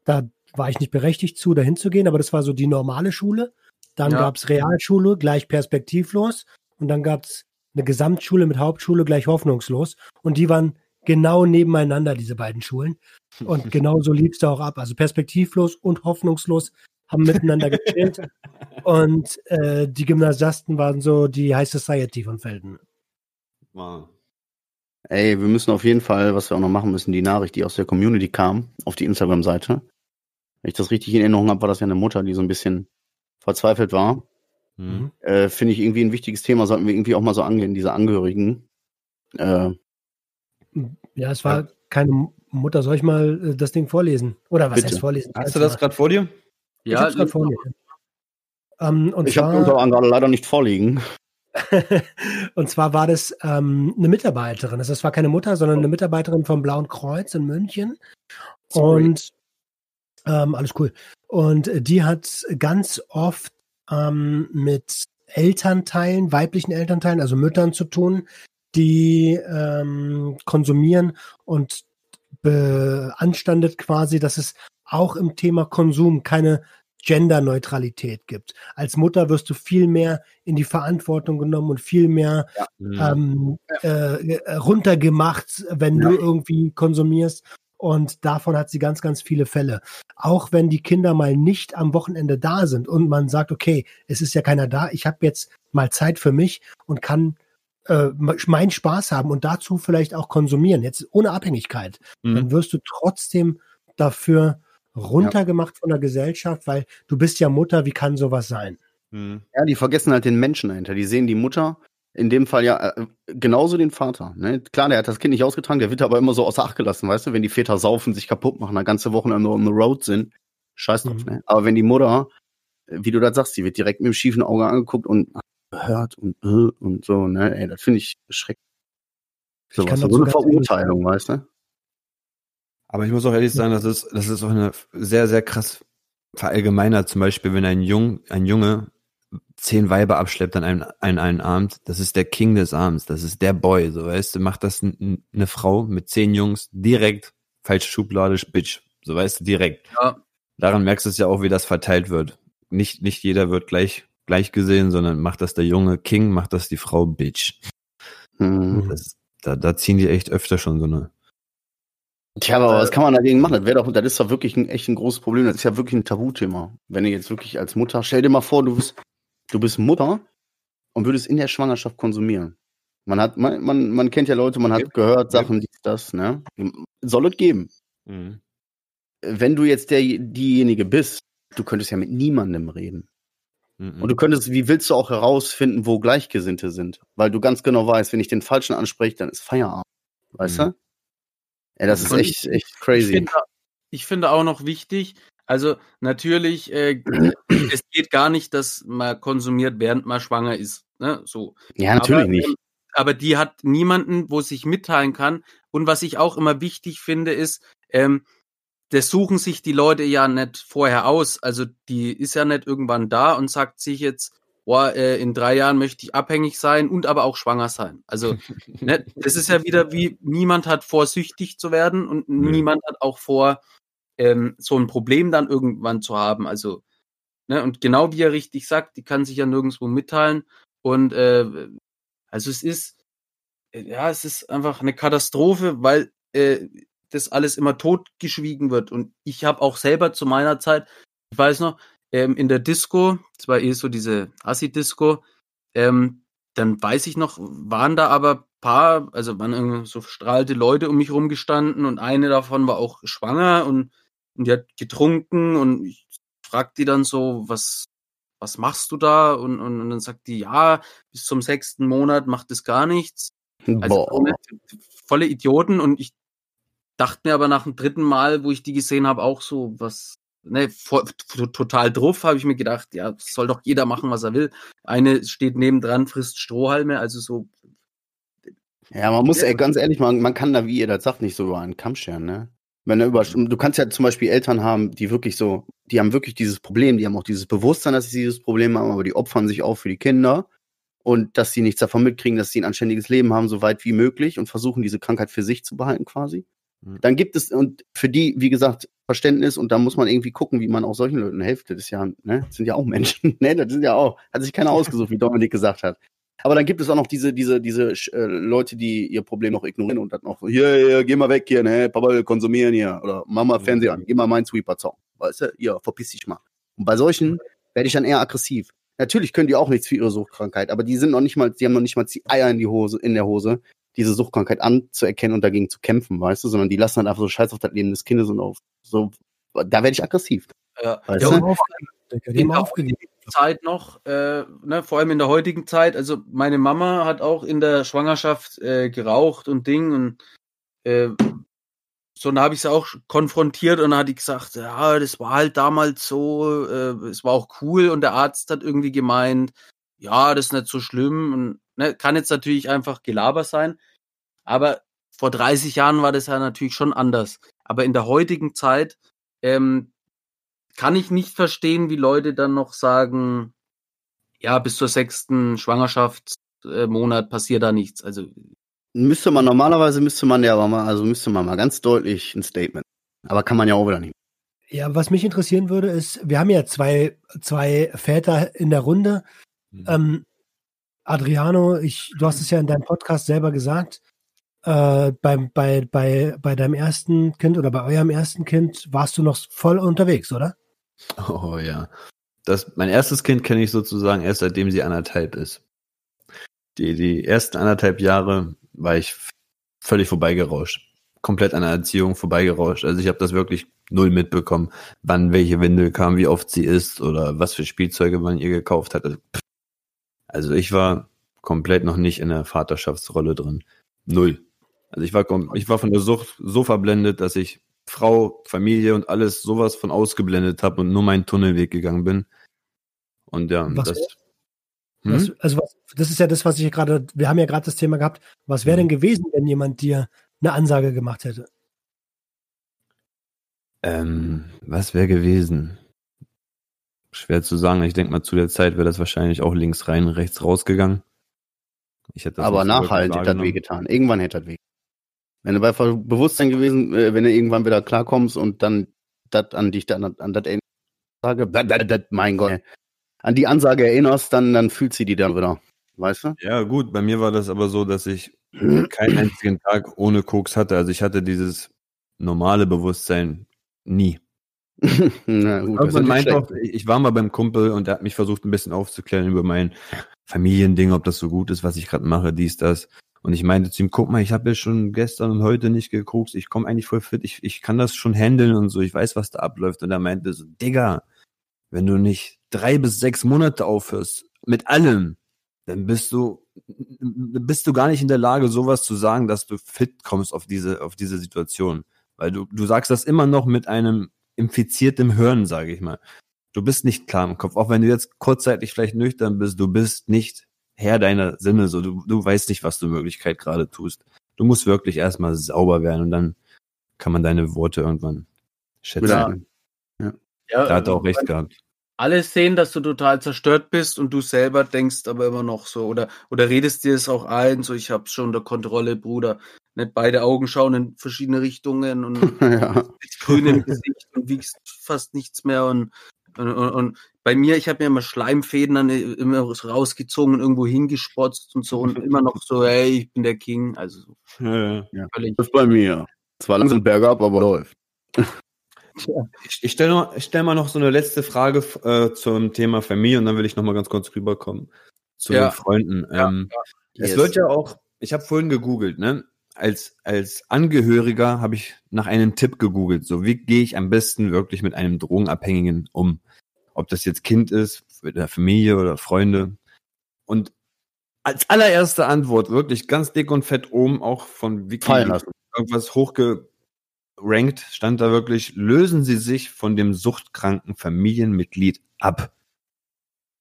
da war ich nicht berechtigt zu, dahin zu gehen, aber das war so die normale Schule. Dann Ja. gab's Realschule, gleich perspektivlos. Und dann gab's eine Gesamtschule mit Hauptschule, gleich hoffnungslos. Und die waren genau nebeneinander, diese beiden Schulen. Und genau so lief's da auch ab. Also perspektivlos und hoffnungslos haben miteinander gechillt. und äh, die Gymnasiasten waren so die High Society von Felden. Wow. Ey, wir müssen auf jeden Fall, was wir auch noch machen müssen, die Nachricht, die aus der Community kam, auf die Instagram-Seite. Wenn ich das richtig in Erinnerung habe, war das ja eine Mutter, die so ein bisschen verzweifelt war. Mhm. Äh, Finde ich irgendwie ein wichtiges Thema, sollten wir irgendwie auch mal so angehen, diese Angehörigen. Äh, Ja, es war keine Mutter. Soll ich mal äh, das Ding vorlesen? Oder was Bitte. heißt vorlesen? Hast du das gerade vor dir? Ich Ja, hab's gerade vor mir. Ähm, und, ich habe unter anderem leider nicht vorliegen. und zwar war das ähm, eine Mitarbeiterin. Das war keine Mutter, sondern eine Mitarbeiterin vom Blauen Kreuz in München. Sorry. Und ähm, alles cool. Und äh, die hat ganz oft ähm, mit Elternteilen, weiblichen Elternteilen, also Müttern zu tun, die ähm, konsumieren und beanstandet quasi, dass es auch im Thema Konsum keine Genderneutralität gibt. Als Mutter wirst du viel mehr in die Verantwortung genommen und viel mehr Mhm. ähm, äh, äh, runtergemacht, wenn Ja. du irgendwie konsumierst. Und davon hat sie ganz, ganz viele Fälle. Auch wenn die Kinder mal nicht am Wochenende da sind und man sagt, okay, es ist ja keiner da, ich habe jetzt mal Zeit für mich und kann äh, meinen Spaß haben und dazu vielleicht auch konsumieren, jetzt ohne Abhängigkeit, Mhm. dann wirst du trotzdem dafür runtergemacht von der Gesellschaft, weil du bist ja Mutter, wie kann sowas sein? Mhm. Ja, die vergessen halt den Menschen dahinter. Die sehen die Mutter, in dem Fall ja äh, genauso den Vater. Ne? Klar, der hat das Kind nicht ausgetragen, der wird aber immer so außer Acht gelassen, weißt du, wenn die Väter saufen, sich kaputt machen, eine ganze Woche nur on the road sind. Scheiß drauf, Mhm. ne? Aber wenn die Mutter, äh, wie du das sagst, die wird direkt mit dem schiefen Auge angeguckt und gehört und äh, und so, ne? Ey, das finde ich schrecklich. So, was, so eine Verurteilung, weißt du? Aber ich muss auch ehrlich sagen, das ist, das ist auch eine sehr, sehr krass verallgemeinert. Zum Beispiel, wenn ein Jung, ein Junge zehn Weiber abschleppt an einem, an einem Abend, das ist der King des Abends, das ist der Boy, so weißt du, macht das eine Frau mit zehn Jungs direkt falsche Schublade, Bitch, so weißt du, direkt. Ja. Daran merkst du es ja auch, wie das verteilt wird. Nicht, nicht jeder wird gleich, gleich gesehen, sondern macht das der Junge King, macht das die Frau Bitch. Hm. Das, da, da ziehen die echt öfter schon so eine. Tja, aber was kann man dagegen machen? Das wäre doch, das ist doch wirklich ein echt ein großes Problem. Das ist ja wirklich ein Tabuthema. Wenn du jetzt wirklich als Mutter, stell dir mal vor, du bist, du bist Mutter und würdest in der Schwangerschaft konsumieren. Man hat, man, man, man kennt ja Leute, man hat Ja. gehört. Sachen, dies, das, ne? Soll es geben. Wenn du jetzt der, diejenige bist, du könntest ja mit niemandem reden. Mhm. Und du könntest, wie willst du auch herausfinden, wo Gleichgesinnte sind? Weil du ganz genau weißt, wenn ich den Falschen anspreche, dann ist Feierabend. Weißt Mhm. du? Ja, das ist echt, echt Ich crazy. finde, ich finde auch noch wichtig, also natürlich, äh, es geht gar nicht, dass man konsumiert, während man schwanger ist. Ne? So. Ja, natürlich aber, nicht. ähm, Aber die hat niemanden, wo sich mitteilen kann. Und was ich auch immer wichtig finde, ist, ähm, das suchen sich die Leute ja nicht vorher aus. Also die ist ja nicht irgendwann da und sagt sich jetzt, boah, äh, in drei Jahren möchte ich abhängig sein und aber auch schwanger sein. Also ne, das ist ja wieder wie, niemand hat vor, süchtig zu werden und Nö. niemand hat auch vor, ähm, so ein Problem dann irgendwann zu haben. Also, ne, und genau wie er richtig sagt, die kann sich ja nirgendwo mitteilen. Und äh, also es ist, äh, ja, es ist einfach eine Katastrophe, weil äh, das alles immer totgeschwiegen wird. Und ich habe auch selber zu meiner Zeit, ich weiß noch, ähm, in der Disco, das war eh so diese Assi-Disco, ähm, dann weiß ich noch, waren da aber paar, also waren so strahlte Leute um mich rumgestanden und eine davon war auch schwanger und, und die hat getrunken und ich frag die dann so, was, was machst du da? Und, und, und dann sagt die, ja, bis zum sechsten Monat macht es gar nichts. Also Boah. volle Idioten und ich dachte mir aber nach dem dritten Mal, wo ich die gesehen habe, auch so, was, ne, voll, total drauf, habe ich mir gedacht, ja, soll doch jeder machen, was er will. Eine steht nebendran, frisst Strohhalme, also so. Ja, man muss, ey, ganz ehrlich, man, man kann da, wie ihr das sagt, nicht so über einen Kamm scheren, ne? Wenn er über, du kannst ja zum Beispiel Eltern haben, die wirklich so, die haben wirklich dieses Problem, die haben auch dieses Bewusstsein, dass sie dieses Problem haben, aber die opfern sich auch für die Kinder und dass sie nichts davon mitkriegen, dass sie ein anständiges Leben haben, so weit wie möglich und versuchen, diese Krankheit für sich zu behalten quasi. Mhm. Dann gibt es, und für die, wie gesagt, Verständnis und da muss man irgendwie gucken, wie man auch solchen Leuten hilft. Das ist ja, ne, das sind ja auch Menschen, ne, das sind ja auch, hat sich keiner ausgesucht, wie Dominik gesagt hat. Aber dann gibt es auch noch diese, diese, diese äh, Leute, die ihr Problem noch ignorieren und dann noch, hier, hier, geh mal weg hier, ne, Papa will konsumieren hier. Oder Mama Fernseher an, geh mal meinen Sweeper-Song. Weißt du, ihr, verpiss dich mal. Und bei solchen werde ich dann eher aggressiv. Natürlich können die auch nichts für ihre Suchtkrankheit, aber die sind noch nicht mal, die haben noch nicht mal die Eier in die Hose, in der Hose, diese Suchtkrankheit anzuerkennen und dagegen zu kämpfen, weißt du, sondern die lassen dann einfach so Scheiß auf das Leben des Kindes und auf so, da werde ich aggressiv. Ja, Weißt ja, du? Aufgegeben, der aufgegeben. Zeit noch, äh, ne, vor allem in der heutigen Zeit, also meine Mama hat auch in der Schwangerschaft äh, geraucht und Ding und äh, so dann habe ich sie auch konfrontiert und dann hat die gesagt, ja, das war halt damals so, äh, es war auch cool und der Arzt hat irgendwie gemeint, ja, das ist nicht so schlimm und ne, kann jetzt natürlich einfach Gelaber sein, aber vor 30 Jahren war das ja natürlich schon anders. Aber in der heutigen Zeit ähm, kann ich nicht verstehen, wie Leute dann noch sagen, ja, bis zur sechsten Schwangerschaftsmonat passiert da nichts. Also Müsste man, normalerweise müsste man ja aber mal, also müsste man mal ganz deutlich ein Statement. Aber kann man ja auch wieder nicht. Ja, was mich interessieren würde, ist, wir haben ja zwei, zwei Väter in der Runde. Mhm. Ähm, Adriano, ich, du hast es ja in deinem Podcast selber gesagt, äh, beim, bei, bei, bei deinem ersten Kind oder bei eurem ersten Kind warst du noch voll unterwegs, oder? Oh ja. Das, mein erstes Kind kenne ich sozusagen erst seitdem sie anderthalb ist. Die, die ersten anderthalb Jahre war ich völlig vorbeigerauscht. Komplett an der Erziehung vorbeigerauscht. Also ich habe das wirklich null mitbekommen, wann welche Windel kam, wie oft sie ist oder was für Spielzeuge man ihr gekauft hat. Also, also ich war komplett noch nicht in der Vaterschaftsrolle drin. Null. Also ich war, ich war von der Sucht so verblendet, dass ich Frau, Familie und alles sowas von ausgeblendet habe und nur meinen Tunnelweg gegangen bin. Und ja, Was das. Hm? Was, also was, das ist ja das, was ich gerade, wir haben ja gerade das Thema gehabt, was wäre denn gewesen, wenn jemand dir eine Ansage gemacht hätte? Ähm, was wäre gewesen? Schwer zu sagen. Ich denke mal, zu der Zeit wäre das wahrscheinlich auch links rein, rechts rausgegangen. Ich hätte das aber nachhaltig hat das wehgetan. Irgendwann hätte das weh. Wenn du bei Bewusstsein gewesen, äh, wenn du irgendwann wieder klarkommst und dann das an dich, dann an das Ansage, mein Gott, an die Ansage erinnerst, dann, dann fühlt sie die dann wieder. Weißt du? Ja, gut, bei mir war das aber so, dass ich keinen einzigen Tag ohne Koks hatte. Also ich hatte dieses normale Bewusstsein nie. Na gut, schlecht. auch, ich war mal beim Kumpel und der hat mich versucht, ein bisschen aufzuklären über mein Familiending, ob das so gut ist, was ich gerade mache, dies, das. Und ich meinte zu ihm, guck mal, ich habe ja schon gestern und heute nicht gekokst, ich komme eigentlich voll fit, ich, ich kann das schon handeln und so, ich weiß, was da abläuft. Und er meinte so, Digga, wenn du nicht drei bis sechs Monate aufhörst, mit allem, dann bist du, bist du gar nicht in der Lage, sowas zu sagen, dass du fit kommst auf diese, auf diese Situation. Weil du, du sagst das immer noch mit einem infiziertem Hirn, sage ich mal. Du bist nicht klar im Kopf, auch wenn du jetzt kurzzeitig vielleicht nüchtern bist, du bist nicht Herr deiner Sinne, so du, du weißt nicht, was du in Wirklichkeit gerade tust. Du musst wirklich erstmal sauber werden und dann kann man deine Worte irgendwann schätzen. Wieder- ja, Da hat er auch recht gehabt. alle sehen, dass du total zerstört bist und du selber denkst aber immer noch so oder oder redest dir es auch ein, so ich hab's schon unter Kontrolle, Bruder. Nicht beide Augen schauen in verschiedene Richtungen und ja. bist grün im Gesicht und wiegst fast nichts mehr und und, und, und bei mir, ich habe mir immer Schleimfäden dann immer so rausgezogen und irgendwo hingespotzt und so und immer noch so, hey, ich bin der King, also so Ja, ja. Das ist bei mir. Zwar langsam bergab, aber läuft. Ich, ich stelle stell mal noch so eine letzte Frage äh, zum Thema Familie und dann will ich noch mal ganz kurz rüberkommen zu Ja. den Freunden. Ja, ähm, Es Yes. wird ja auch, ich habe vorhin gegoogelt, ne? Als, als Angehöriger habe ich nach einem Tipp gegoogelt. So, wie gehe ich am besten wirklich mit einem Drogenabhängigen um? Ob das jetzt Kind ist, mit der Familie oder Freunde. Und als allererste Antwort, wirklich ganz dick und fett oben, auch von Wiki, Fallen lassen. irgendwas hochgerankt, stand da wirklich, lösen Sie sich von dem suchtkranken Familienmitglied ab.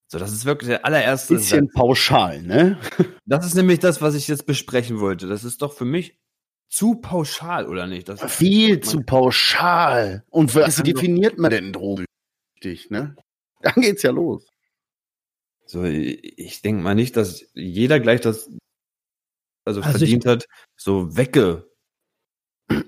So, das ist wirklich der allererste Bisschen pauschal, ne? das ist nämlich das, was ich jetzt besprechen wollte. Das ist doch für mich zu pauschal, oder nicht? Das Viel zu pauschal. Und was definiert man denn Drogen? Richtig, ne? Dann geht's ja los. So, ich ich denke mal nicht, dass jeder gleich das also, Also verdient hat, so wegge.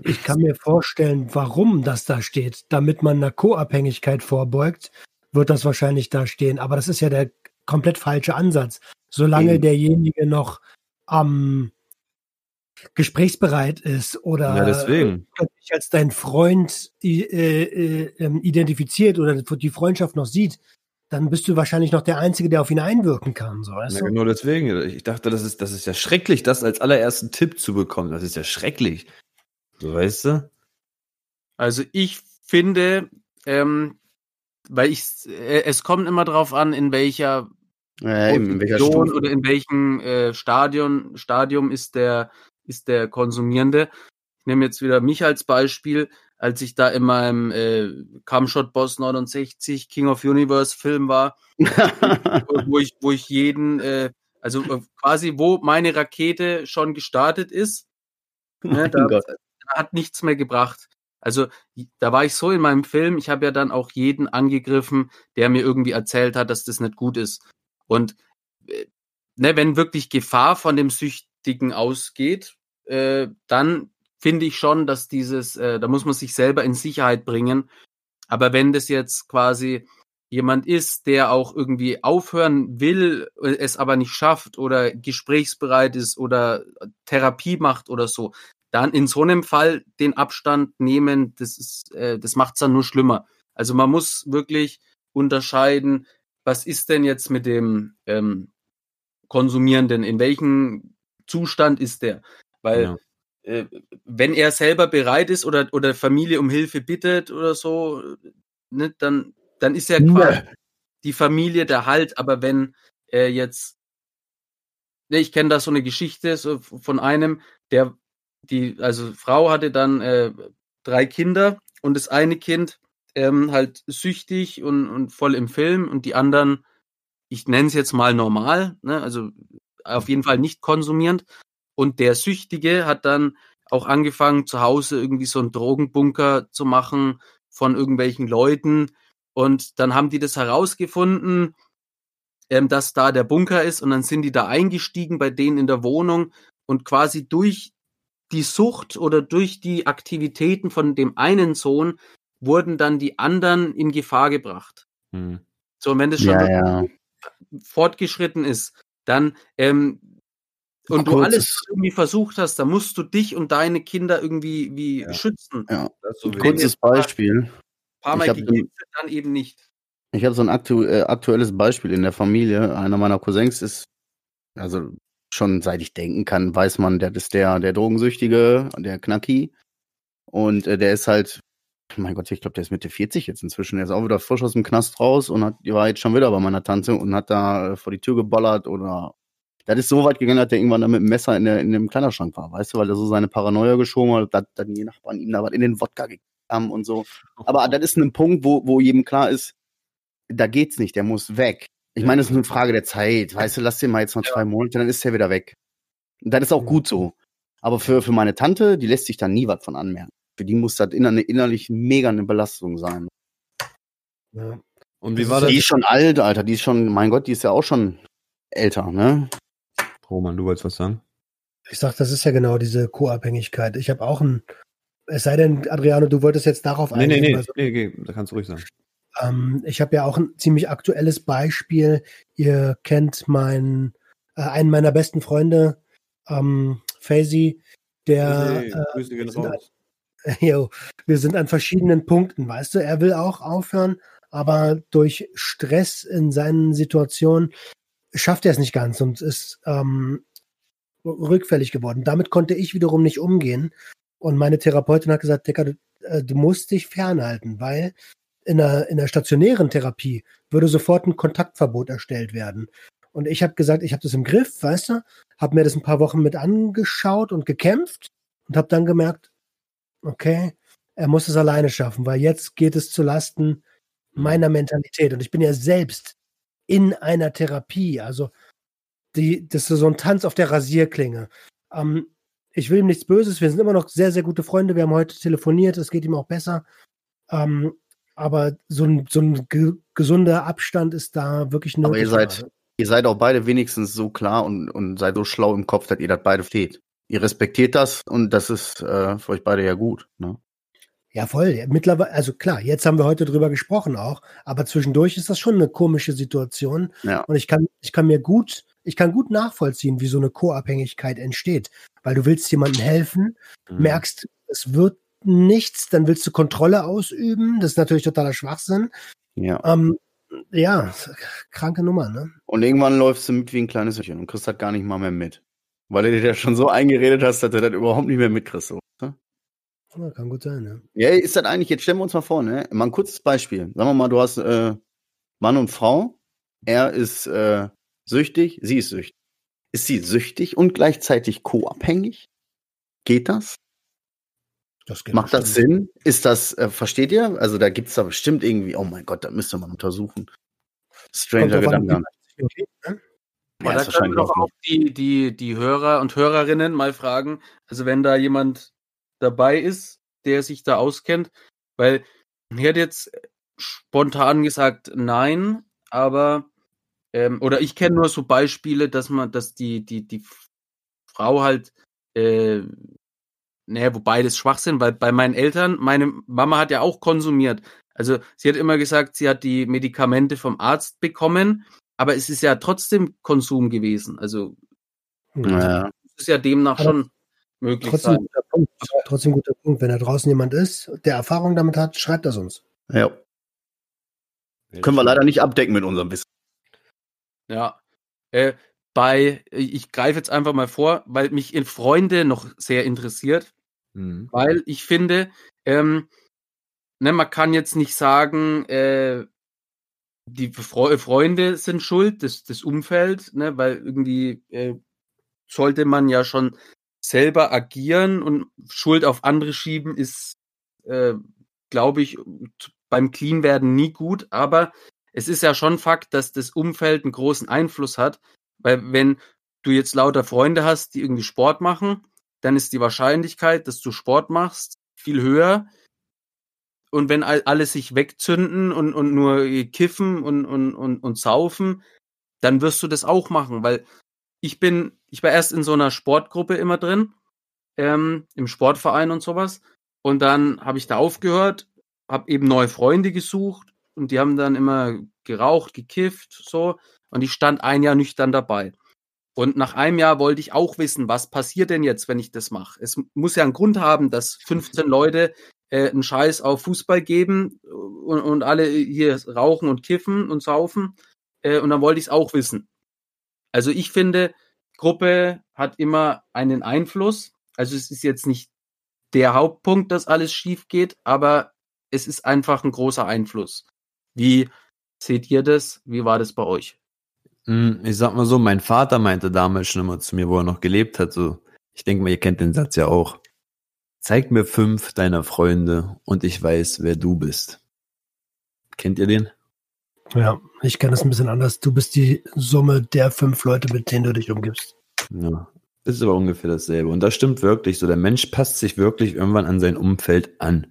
Ich kann mir vorstellen, warum das da steht. Damit man einer Co-Abhängigkeit vorbeugt, wird das wahrscheinlich da stehen. Aber das ist ja der komplett falsche Ansatz. Solange Eben. derjenige noch am gesprächsbereit ist oder Ja, deswegen. dich als dein Freund äh, äh, ähm, identifiziert oder die Freundschaft noch sieht, dann bist du wahrscheinlich noch der Einzige, der auf ihn einwirken kann. So, weißt Ja, du? genau deswegen. Ich dachte, das ist, das ist ja schrecklich, das als allerersten Tipp zu bekommen. Das ist ja schrecklich. So, weißt du? Also ich finde, ähm, weil ich, äh, es kommt immer drauf an, in welcher Ja, in welcher Stufe. oder in welchem äh, Stadion, Stadium ist der, ist der Konsumierende. Ich nehme jetzt wieder mich als Beispiel, als ich da in meinem äh, Camshot Boss 69 King of Universe Film war, wo ich, wo ich jeden, äh, also äh, quasi, wo meine Rakete schon gestartet ist, ne, da, da hat nichts mehr gebracht. Also da war ich so in meinem Film, ich habe ja dann auch jeden angegriffen, der mir irgendwie erzählt hat, dass das nicht gut ist. Und äh, ne, wenn wirklich Gefahr von dem Süchtigen ausgeht, äh, dann finde ich schon, dass dieses, äh, da muss man sich selber in Sicherheit bringen. Aber wenn das jetzt quasi jemand ist, der auch irgendwie aufhören will, äh, es aber nicht schafft oder gesprächsbereit ist oder Therapie macht oder so, dann in so einem Fall den Abstand nehmen, das ist, äh, das macht's dann nur schlimmer. Also man muss wirklich unterscheiden, was ist denn jetzt mit dem ähm, Konsumierenden, in welchem Zustand ist der? Weil Ja. äh, wenn er selber bereit ist oder oder Familie um Hilfe bittet oder so, ne, dann dann ist ja quasi die Familie der Halt. Aber wenn er jetzt, ne, ich kenne da so eine Geschichte so von einem, der die also Frau hatte dann äh, drei Kinder und das eine Kind ähm, halt süchtig und, und voll im Film und die anderen, ich nenne es jetzt mal normal, ne, also auf jeden Fall nicht konsumierend. Und der Süchtige hat dann auch angefangen, zu Hause irgendwie so einen Drogenbunker zu machen von irgendwelchen Leuten. Und dann haben die das herausgefunden, ähm, dass da der Bunker ist. Und dann sind die da eingestiegen bei denen in der Wohnung und quasi durch die Sucht oder durch die Aktivitäten von dem einen Sohn wurden dann die anderen in Gefahr gebracht. Hm. So, und wenn das schon Ja, ja. fortgeschritten ist, dann ähm, und du alles irgendwie versucht hast, dann musst du dich und deine Kinder irgendwie wie Ja. schützen. ja. Das so Kurzes Beispiel. Ein paar Mal gegeben, dann eben nicht. Ich habe so ein aktu äh, aktuelles Beispiel in der Familie. Einer meiner Cousins ist, also schon seit ich denken kann, weiß man, der ist der, der Drogensüchtige, der Knacki. Und äh, der ist halt, mein Gott, ich glaube, der ist Mitte 40 jetzt inzwischen. Der ist auch wieder frisch aus dem Knast raus und hat, war jetzt schon wieder bei meiner Tante und hat da äh, vor die Tür geballert oder das ist so weit gegangen, dass der irgendwann da mit dem Messer in, der, in dem Kleiderschrank war, weißt du, weil er so seine Paranoia geschoben hat, dass dann die Nachbarn ihm da was in den Wodka gegeben haben und so. Aber das ist ein Punkt, wo, wo jedem klar ist, da geht's nicht, der muss weg. Ich meine, es ist eine Frage der Zeit, weißt du, lass den mal jetzt noch zwei Monate, dann ist der wieder weg. Und das ist auch gut so. Aber für, für meine Tante, die lässt sich da nie was von anmerken. Für die muss das inner, innerlich mega eine Belastung sein. Ja. Und wie war das? Die ist schon alt, Alter, die ist schon, mein Gott, die ist ja auch schon älter, ne? Roman, du wolltest was sagen? Ich sag, das ist ja genau diese Co-Abhängigkeit. Ich habe auch ein, es sei denn, Adriano, du wolltest jetzt darauf Nee, nee, eingehen. nee, also, nee, nee, da kannst du ruhig sagen. ähm, ich habe ja auch ein ziemlich aktuelles Beispiel. Ihr kennt meinen, äh, einen meiner besten Freunde, ähm, Faisy, der Grüße, äh, Grüße gehen sind raus. jo, wir sind an verschiedenen Punkten, weißt du, er will auch aufhören, aber durch Stress in seinen Situationen schafft er es nicht ganz und ist ähm, rückfällig geworden. Damit konnte ich wiederum nicht umgehen. Und meine Therapeutin hat gesagt, Decker, du, äh, du musst dich fernhalten, weil in der, in der stationären Therapie würde sofort ein Kontaktverbot erstellt werden. Und ich habe gesagt, ich habe das im Griff, weißt du, habe mir das ein paar Wochen mit angeschaut und gekämpft und habe dann gemerkt, okay, er muss es alleine schaffen, weil jetzt geht es zu Lasten meiner Mentalität. Und ich bin ja selbst in einer Therapie. Also die, das ist so ein Tanz auf der Rasierklinge. Ähm, ich will ihm nichts Böses. Wir sind immer noch sehr, sehr gute Freunde. Wir haben heute telefoniert. Es geht ihm auch besser. Ähm, aber so ein, so ein ge gesunder Abstand ist da wirklich nötig. Aber ihr seid, ihr seid auch beide wenigstens so klar und, und seid so schlau im Kopf, dass ihr das beide steht. Ihr respektiert das und das ist äh, für euch beide ja gut. Ne? Ja, voll. Mittlerweile, also klar, jetzt haben wir heute drüber gesprochen auch, aber zwischendurch ist das schon eine komische Situation. Ja. Und ich kann, ich kann mir gut, ich kann gut nachvollziehen, wie so eine Co-Abhängigkeit entsteht. Weil du willst jemandem helfen, Mhm. merkst, es wird nichts, dann willst du Kontrolle ausüben. Das ist natürlich totaler Schwachsinn. Ja. Ähm, ja, kranke Nummer, ne? Und irgendwann läufst du mit wie ein kleines Hündchen und kriegst das gar nicht mal mehr mit. Weil du dir das schon so eingeredet hast, dass du das überhaupt nicht mehr mitkriegst. So. ne? Ja, kann gut sein, ne? Ja, ist das eigentlich, jetzt stellen wir uns mal vor, ne? Mal ein kurzes Beispiel. Sagen wir mal, du hast äh, Mann und Frau, er ist äh, süchtig, sie ist süchtig. Ist sie süchtig und gleichzeitig co-abhängig? Geht das? Das geht Macht das bestimmt. Sinn? Ist das, äh, versteht ihr? Also da gibt's da bestimmt irgendwie, oh mein Gott, da müsste man untersuchen. Stranger an, Gedanken. Okay, ne? Ja, da können wir doch auch auch die, die, die Hörer und Hörerinnen mal fragen. Also wenn da jemand dabei ist, der sich da auskennt, weil ich hätte jetzt spontan gesagt nein, aber ähm, oder ich kenne nur so Beispiele, dass man, dass die, die, die Frau halt äh, naja, wobei das Schwachsinn, weil bei meinen Eltern, meine Mama hat ja auch konsumiert. Also sie hat immer gesagt, sie hat die Medikamente vom Arzt bekommen, aber es ist ja trotzdem Konsum gewesen. Also Ja. es ist ja demnach Aber schon möglich Trotzdem sein. guter Punkt. Trotzdem guter Punkt. Wenn da draußen jemand ist, der Erfahrung damit hat, schreibt das uns. ja. Können wir leider nicht abdecken mit unserem Wissen. Ja. Äh, bei, ich greife jetzt einfach mal vor, weil mich in Freunde noch sehr interessiert. Mhm. weil ich finde, ähm, ne, man kann jetzt nicht sagen, äh, die Fre Freunde sind schuld, das, das Umfeld, ne, weil irgendwie äh, sollte man ja schon selber agieren und Schuld auf andere schieben ist, äh, glaube ich, beim Clean werden nie gut, aber es ist ja schon Fakt, dass das Umfeld einen großen Einfluss hat, weil wenn du jetzt lauter Freunde hast, die irgendwie Sport machen, dann ist die Wahrscheinlichkeit, dass du Sport machst, viel höher. Und wenn all- alle sich wegzünden und, und nur kiffen und, und, und, und saufen, dann wirst du das auch machen, weil ich bin, ich war erst in so einer Sportgruppe immer drin, ähm, im Sportverein und sowas. Und dann habe ich da aufgehört, habe eben neue Freunde gesucht und die haben dann immer geraucht, gekifft, so. Und ich stand ein Jahr nüchtern dabei. Und nach einem Jahr wollte ich auch wissen, was passiert denn jetzt, wenn ich das mache. Es muss ja einen Grund haben, dass 15 Leute äh, einen Scheiß auf Fußball geben und, und alle hier rauchen und kiffen und saufen. Äh, und dann wollte ich es auch wissen. Also ich finde, Gruppe hat immer einen Einfluss. Also es ist jetzt nicht der Hauptpunkt, dass alles schief geht, aber es ist einfach ein großer Einfluss. Wie seht ihr das? Wie war das bei euch? Hm, Ich sag mal so, mein Vater meinte damals schon immer zu mir, wo er noch gelebt hat, so, ich denke mal, ihr kennt den Satz ja auch. Zeig mir fünf deiner Freunde und ich weiß, wer du bist. Kennt ihr den? Ja, ich kenne das ein bisschen anders. Du bist die Summe der fünf Leute, mit denen du dich umgibst. Ja. Das ist aber ungefähr dasselbe. Und das stimmt wirklich so. Der Mensch passt sich wirklich irgendwann an sein Umfeld an.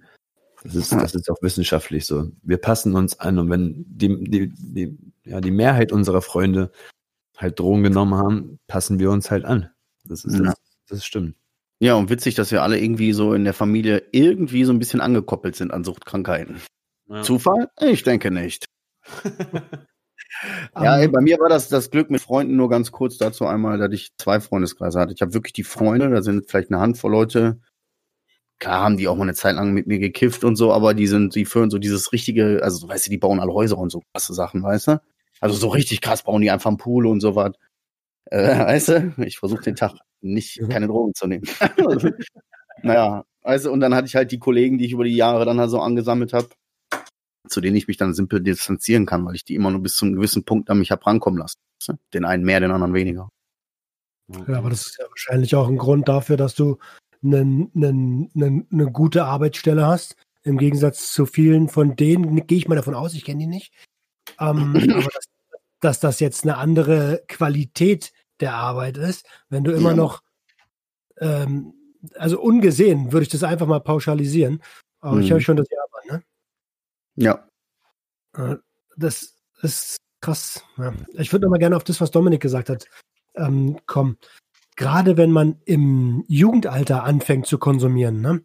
Das ist, das ist auch wissenschaftlich so. Wir passen uns an und wenn die, die, die, ja, die Mehrheit unserer Freunde halt Drogen genommen haben, passen wir uns halt an. Das ist, Ja. das, das stimmt. Ja, und witzig, dass wir alle irgendwie so in der Familie irgendwie so ein bisschen angekoppelt sind an Suchtkrankheiten. Zufall? Ich denke nicht. Ja, ey, Ähm, bei mir war das das Glück mit Freunden nur ganz kurz dazu einmal, dass ich zwei Freundeskreise hatte. Ich habe wirklich die Freunde, da sind vielleicht eine Handvoll Leute, klar haben die auch mal eine Zeit lang mit mir gekifft und so, aber die sind, die führen so dieses richtige, also weißt du, die bauen alle Häuser und so krasse Sachen, weißt du? Also so richtig krass bauen die einfach einen Pool und so was. Äh, weißt du, ich versuche den Tag nicht, keine Drogen zu nehmen. naja, weißt du, und dann hatte ich halt die Kollegen, die ich über die Jahre dann halt so angesammelt habe, zu denen ich mich dann simpel distanzieren kann, weil ich die immer nur bis zu einem gewissen Punkt an mich hab rankommen lassen. Weißt du? Den einen mehr, den anderen weniger. Ja, aber das ist ja wahrscheinlich auch ein Grund dafür, dass du eine, eine, eine, eine gute Arbeitsstelle hast. Im Gegensatz zu vielen von denen, gehe ich mal davon aus, ich kenne die nicht. Ähm, aber dass, dass das jetzt eine andere Qualität der Arbeit ist, wenn du immer Ja. noch, ähm, also ungesehen würde ich das einfach mal pauschalisieren. Aber ich Mhm. höre schon das Ja, aber, ne? Ja. Äh, Das ist krass. Ja. Ich würde noch mal gerne auf das, was Dominik gesagt hat, ähm, kommen. Gerade wenn man im Jugendalter anfängt zu konsumieren, ne,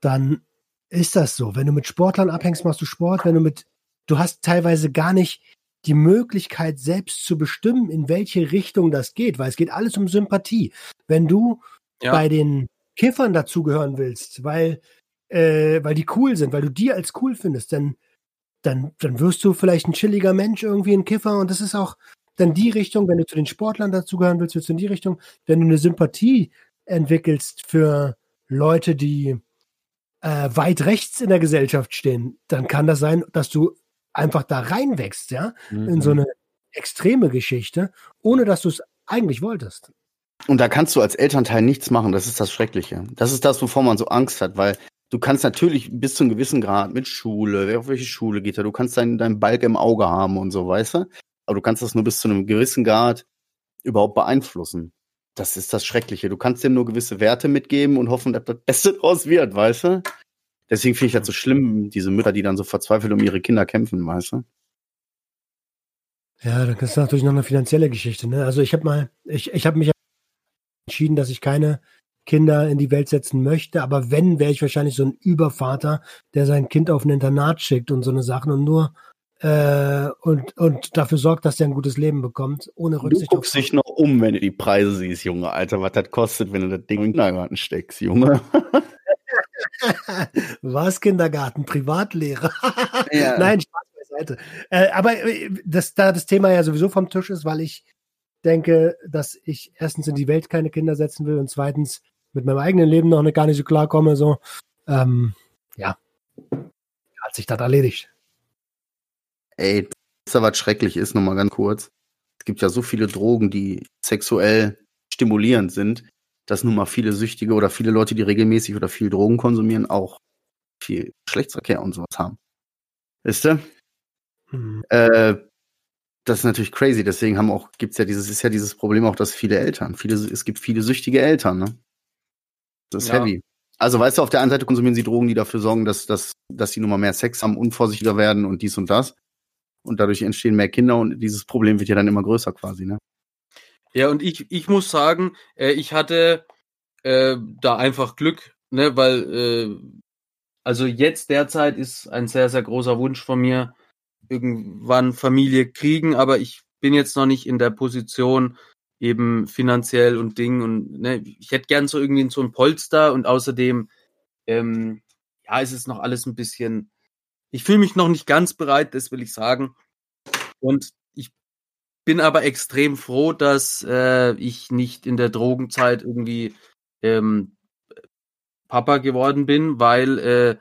dann ist das so. Wenn du mit Sportlern abhängst, machst du Sport. Wenn du mit, du hast teilweise gar nicht die Möglichkeit, selbst zu bestimmen, in welche Richtung das geht, weil es geht alles um Sympathie. Wenn du Ja. bei den Kiffern dazugehören willst, weil, äh, weil die cool sind, weil du die als cool findest, dann, dann, dann wirst du vielleicht ein chilliger Mensch, irgendwie ein Kiffer und das ist auch dann die Richtung, wenn du zu den Sportlern dazugehören willst, willst du in die Richtung, wenn du eine Sympathie entwickelst für Leute, die äh, weit rechts in der Gesellschaft stehen, dann kann das sein, dass du einfach da reinwächst, ja, in so eine extreme Geschichte, ohne dass du es eigentlich wolltest. Und da kannst du als Elternteil nichts machen. Das ist das Schreckliche. Das ist das, wovor man so Angst hat, weil du kannst natürlich bis zu einem gewissen Grad mit Schule, wer auf welche Schule geht er, du kannst deinen deinen Balk im Auge haben und so, weißt du? Aber du kannst das nur bis zu einem gewissen Grad überhaupt beeinflussen. Das ist das Schreckliche. Du kannst dem nur gewisse Werte mitgeben und hoffen, dass das Beste draus wird, weißt du? Deswegen finde ich das so schlimm, diese Mütter, die dann so verzweifelt um ihre Kinder kämpfen, weißt du? Ja, das ist natürlich noch eine finanzielle Geschichte. Ne? Also ich habe mal, ich, ich habe mich entschieden, dass ich keine Kinder in die Welt setzen möchte, aber wenn, wäre ich wahrscheinlich so ein Übervater, der sein Kind auf ein Internat schickt und so eine Sachen und nur äh, und, und dafür sorgt, dass der ein gutes Leben bekommt, ohne Du Rücksicht guckst dich noch um, wenn du die Preise siehst, Junge, Alter, was das kostet, wenn du das Ding in den Kindergarten steckst, Junge. Was Kindergarten, Privatlehrer. Ja. Nein, Spaß beiseite. Äh, aber äh, dass da das Thema ja sowieso vom Tisch ist, weil ich denke, dass ich erstens in die Welt keine Kinder setzen will und zweitens mit meinem eigenen Leben noch nicht gar nicht so klarkomme. So, ähm, ja, hat sich das erledigt. Ey, das ist was schrecklich ist, nochmal ganz kurz. Es gibt ja so viele Drogen, die sexuell stimulierend sind, dass nun mal viele Süchtige oder viele Leute, die regelmäßig oder viel Drogen konsumieren, auch viel Geschlechtsverkehr und sowas haben. Wisst ihr? Hm. Äh, das ist natürlich crazy. Deswegen haben auch, gibt's ja dieses, ist ja dieses Problem auch, dass viele Eltern, viele, es gibt viele süchtige Eltern, ne? Das ist Ja. heavy. Also, weißt du, auf der einen Seite konsumieren sie Drogen, die dafür sorgen, dass, dass, dass sie nun mal mehr Sex haben, unvorsichtiger werden und dies und das. Und dadurch entstehen mehr Kinder und dieses Problem wird ja dann immer größer quasi, ne? Ja, und ich, ich muss sagen, äh, ich hatte äh, da einfach Glück, ne, weil äh, also jetzt derzeit ist ein sehr, sehr großer Wunsch von mir, irgendwann Familie kriegen, aber ich bin jetzt noch nicht in der Position, eben finanziell und Ding und ne, ich hätte gern so irgendwie so ein Polster und außerdem, ähm, ja, es ist noch alles ein bisschen, ich fühle mich noch nicht ganz bereit, das will ich sagen. Und bin aber extrem froh, dass äh, ich nicht in der Drogenzeit irgendwie ähm, Papa geworden bin, weil äh,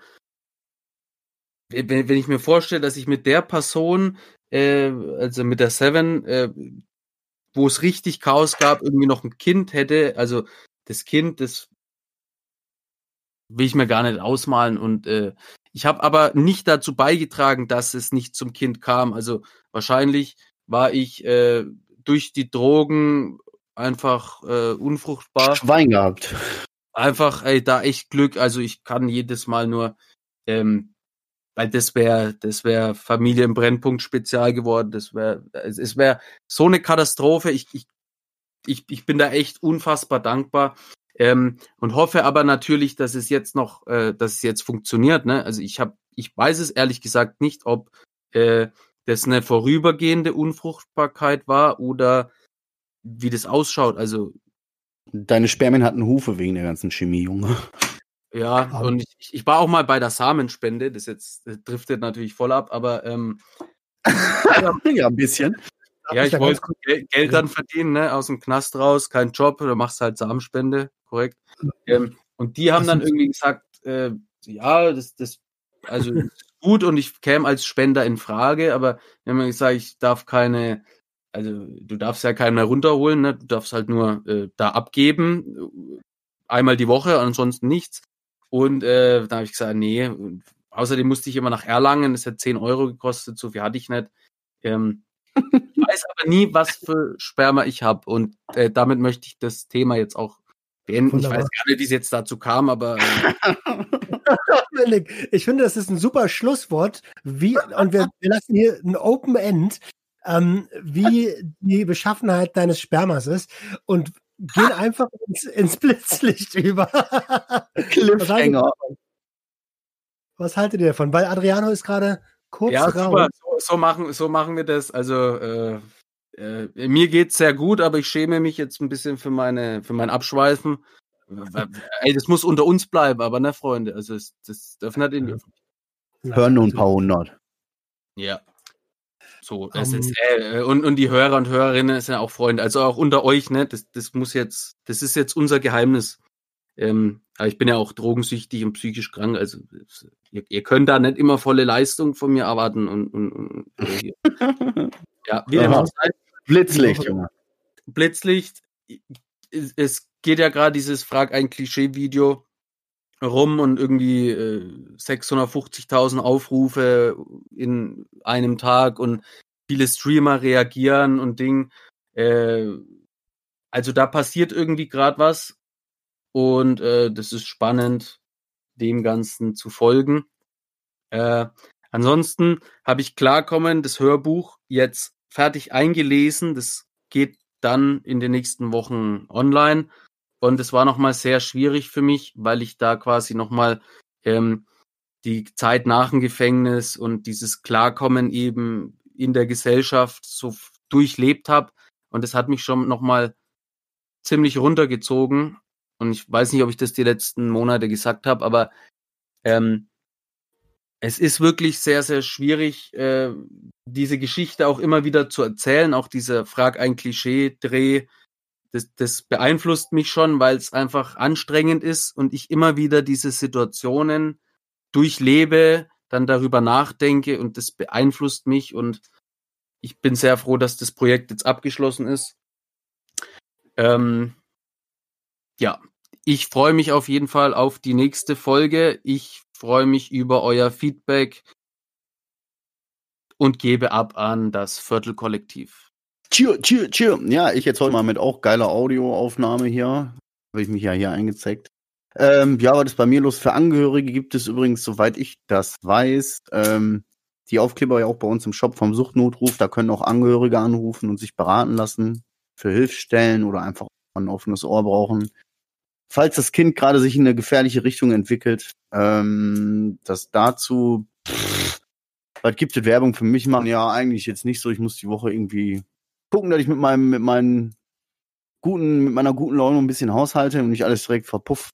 wenn, wenn ich mir vorstelle, dass ich mit der Person, äh, also mit der Seven, äh, wo es richtig Chaos gab, irgendwie noch ein Kind hätte, also das Kind, das will ich mir gar nicht ausmalen und äh, ich habe aber nicht dazu beigetragen, dass es nicht zum Kind kam. Also wahrscheinlich war ich äh, durch die Drogen einfach äh, unfruchtbar. Schwein gehabt. Einfach, ey, da echt Glück. Also ich kann jedes Mal nur, ähm, weil das wäre, das wäre Familie im Brennpunkt Spezial geworden. Das wäre, es, es wäre so eine Katastrophe. Ich, ich, ich, ich bin da echt unfassbar dankbar. Ähm, und hoffe aber natürlich, dass es jetzt noch, äh, dass es jetzt funktioniert. Ne? Also ich habe, ich weiß es ehrlich gesagt nicht, ob äh, das eine vorübergehende Unfruchtbarkeit war oder wie das ausschaut. Also Deine Spermien hatten Hufe wegen der ganzen Chemie, Junge. Ja, Ah. und ich, ich war auch mal bei der Samenspende, das jetzt das driftet natürlich voll ab, aber ähm, ja, ein bisschen. ja, ich wollte Geld, Geld dann verdienen, ne, aus dem Knast raus, kein Job, da machst halt Samenspende, korrekt. Ähm, und die haben dann irgendwie gesagt, äh, ja, das, das, also gut und ich käme als Spender in Frage, aber haben mir gesagt, ich darf keine, also du darfst ja keinen mehr runterholen, ne? du darfst halt nur äh, da abgeben, einmal die Woche, ansonsten nichts. Und äh, da habe ich gesagt, nee, und außerdem musste ich immer nach Erlangen, das hat 10 Euro gekostet, so viel hatte ich nicht. Ähm, ich weiß aber nie, was für Sperma ich habe und äh, damit möchte ich das Thema jetzt auch beenden. Ich Wunderbar. weiß gar nicht, wie es jetzt dazu kam, aber äh, Dominik, Ich finde, das ist ein super Schlusswort. Wie, und wir, wir lassen hier ein Open End, ähm, wie die Beschaffenheit deines Spermas ist und gehen einfach ins, ins Blitzlicht über. Cliffhanger. Was haltet ihr davon? Weil Adriano ist gerade kurz ja, raus. super. So, so, machen, so machen wir das. Also äh, äh, mir geht's sehr gut, aber ich schäme mich jetzt ein bisschen für meine für mein Abschweifen. Ey, das muss unter uns bleiben, aber ne, Freunde, also es, das dürfen nicht in die Ja, Hören nur ein paar hundert. Ja. So, das Ähm, ist, äh, und, und die Hörer und Hörerinnen sind ja auch Freunde, also auch unter euch, ne? Das, das muss jetzt, das ist jetzt unser Geheimnis. Ähm, aber ich bin ja auch drogensüchtig und psychisch krank, also es- ihr, ihr könnt da nicht immer volle Leistung von mir erwarten und, und, und äh, ja, wie dem auch sei, Blitzlicht, Junge. Blitzlicht, es- geht ja gerade dieses Frag ein Klischee-Video rum und irgendwie äh, 650.000 Aufrufe in einem Tag und viele Streamer reagieren und Ding. Äh, also da passiert irgendwie gerade was und äh, das ist spannend, dem Ganzen zu folgen. Äh, ansonsten habe ich Klarkommen, das Hörbuch, jetzt fertig eingelesen. Das geht dann in den nächsten Wochen online. Und es war nochmal sehr schwierig für mich, weil ich da quasi nochmal ähm, die Zeit nach dem Gefängnis und dieses Klarkommen eben in der Gesellschaft so durchlebt habe. Und das hat mich schon nochmal ziemlich runtergezogen. Und ich weiß nicht, ob ich das die letzten Monate gesagt habe, aber ähm, es ist wirklich sehr, sehr schwierig, äh, diese Geschichte auch immer wieder zu erzählen. Auch dieser Frag ein Klischee-Dreh, das, das beeinflusst mich schon, weil es einfach anstrengend ist und ich immer wieder diese Situationen durchlebe, dann darüber nachdenke und das beeinflusst mich und ich bin sehr froh, dass das Projekt jetzt abgeschlossen ist. Ähm, ja, ich freue mich auf jeden Fall auf die nächste Folge. Ich freue mich über euer Feedback und gebe ab an das Viertelkollektiv. Cheer, cheer, cheer. Ja, ich jetzt heute mal mit auch geiler Audioaufnahme hier. Habe ich mich ja hier eingezeigt. Ähm, ja, was ist bei mir los? Für Angehörige gibt es übrigens, soweit ich das weiß, ähm, die Aufkleber ja auch bei uns im Shop vom Suchtnotruf. Da können auch Angehörige anrufen und sich beraten lassen für Hilfsstellen oder einfach ein offenes Ohr brauchen. Falls das Kind gerade sich in eine gefährliche Richtung entwickelt, ähm, das dazu, pff, was gibt es Werbung für mich machen? Ja, eigentlich jetzt nicht so. Ich muss die Woche irgendwie gucken, dass ich mit meinem, mit meinen guten, mit meiner guten Laune ein bisschen haushalte und nicht alles direkt verpufft.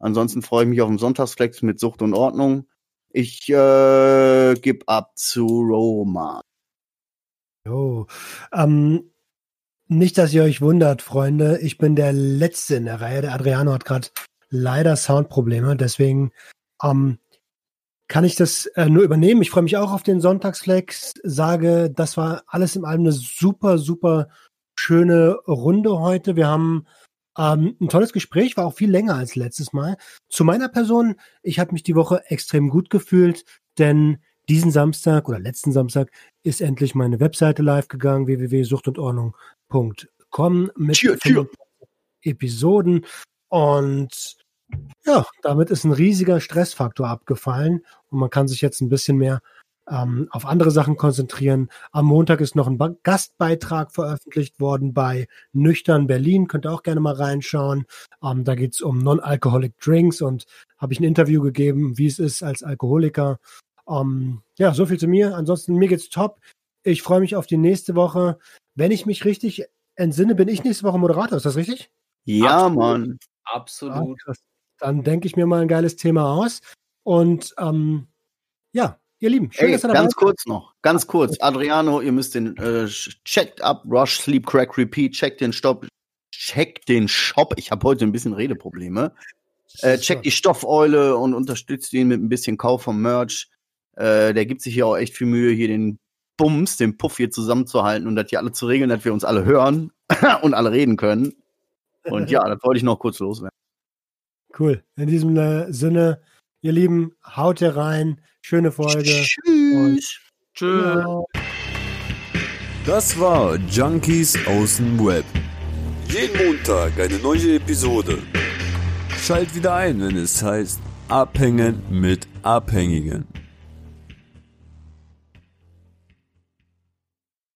Ansonsten freue ich mich auf den Sonntagsflex mit Sucht und Ordnung. Ich äh, gebe ab zu Roma. Jo. Ähm, nicht, dass ihr euch wundert, Freunde. Ich bin der Letzte in der Reihe. Der Adriano hat gerade leider Soundprobleme. Deswegen ähm, kann ich das äh, nur übernehmen. Ich freue mich auch auf den Sonntagsflex. Sage, das war alles in allem eine super, super schöne Runde heute. Wir haben ähm, ein tolles Gespräch, war auch viel länger als letztes Mal. Zu meiner Person, ich habe mich die Woche extrem gut gefühlt, denn diesen Samstag oder letzten Samstag ist endlich meine Webseite live gegangen, www.suchtundordnung.com mit Tschür, tschür. 25 Episoden und ja, damit ist ein riesiger Stressfaktor abgefallen und man kann sich jetzt ein bisschen mehr ähm, auf andere Sachen konzentrieren. Am Montag ist noch ein ba Gastbeitrag veröffentlicht worden bei Nüchtern Berlin. Könnt ihr auch gerne mal reinschauen. Ähm, da geht's um Non-Alcoholic Drinks und habe ich ein Interview gegeben, wie es ist als Alkoholiker. Ähm, ja, so viel zu mir. Ansonsten mir geht's top. Ich freue mich auf die nächste Woche. Wenn ich mich richtig entsinne, bin ich nächste Woche Moderator. Ist das richtig? Ja, Absolut. Mann. Absolut. Ah, krass. dann denke ich mir mal ein geiles Thema aus. Und ähm, ja, ihr Lieben, schön, Ey, dass ihr dabei Ganz kurz noch, ganz kurz. Adriano, ihr müsst den äh, Checked Up, Rush, Sleep, Crack, Repeat, check den Stopp, check den Shop. Ich habe heute ein bisschen Redeprobleme. Äh, check die Stoffeule und unterstützt ihn mit ein bisschen Kauf vom Merch. Äh, der gibt sich hier auch echt viel Mühe, hier den Bums, den Puff hier zusammenzuhalten und das hier alle zu regeln, dass wir uns alle hören und alle reden können. Und ja, das wollte ich noch kurz loswerden. Cool. In diesem äh, Sinne, ihr Lieben, haut hier rein. Schöne Folge. Tschüss. Tschüss. Das war Junkies aus dem Web. Jeden Montag eine neue Episode. Schalt wieder ein, wenn es heißt Abhängen mit Abhängigen.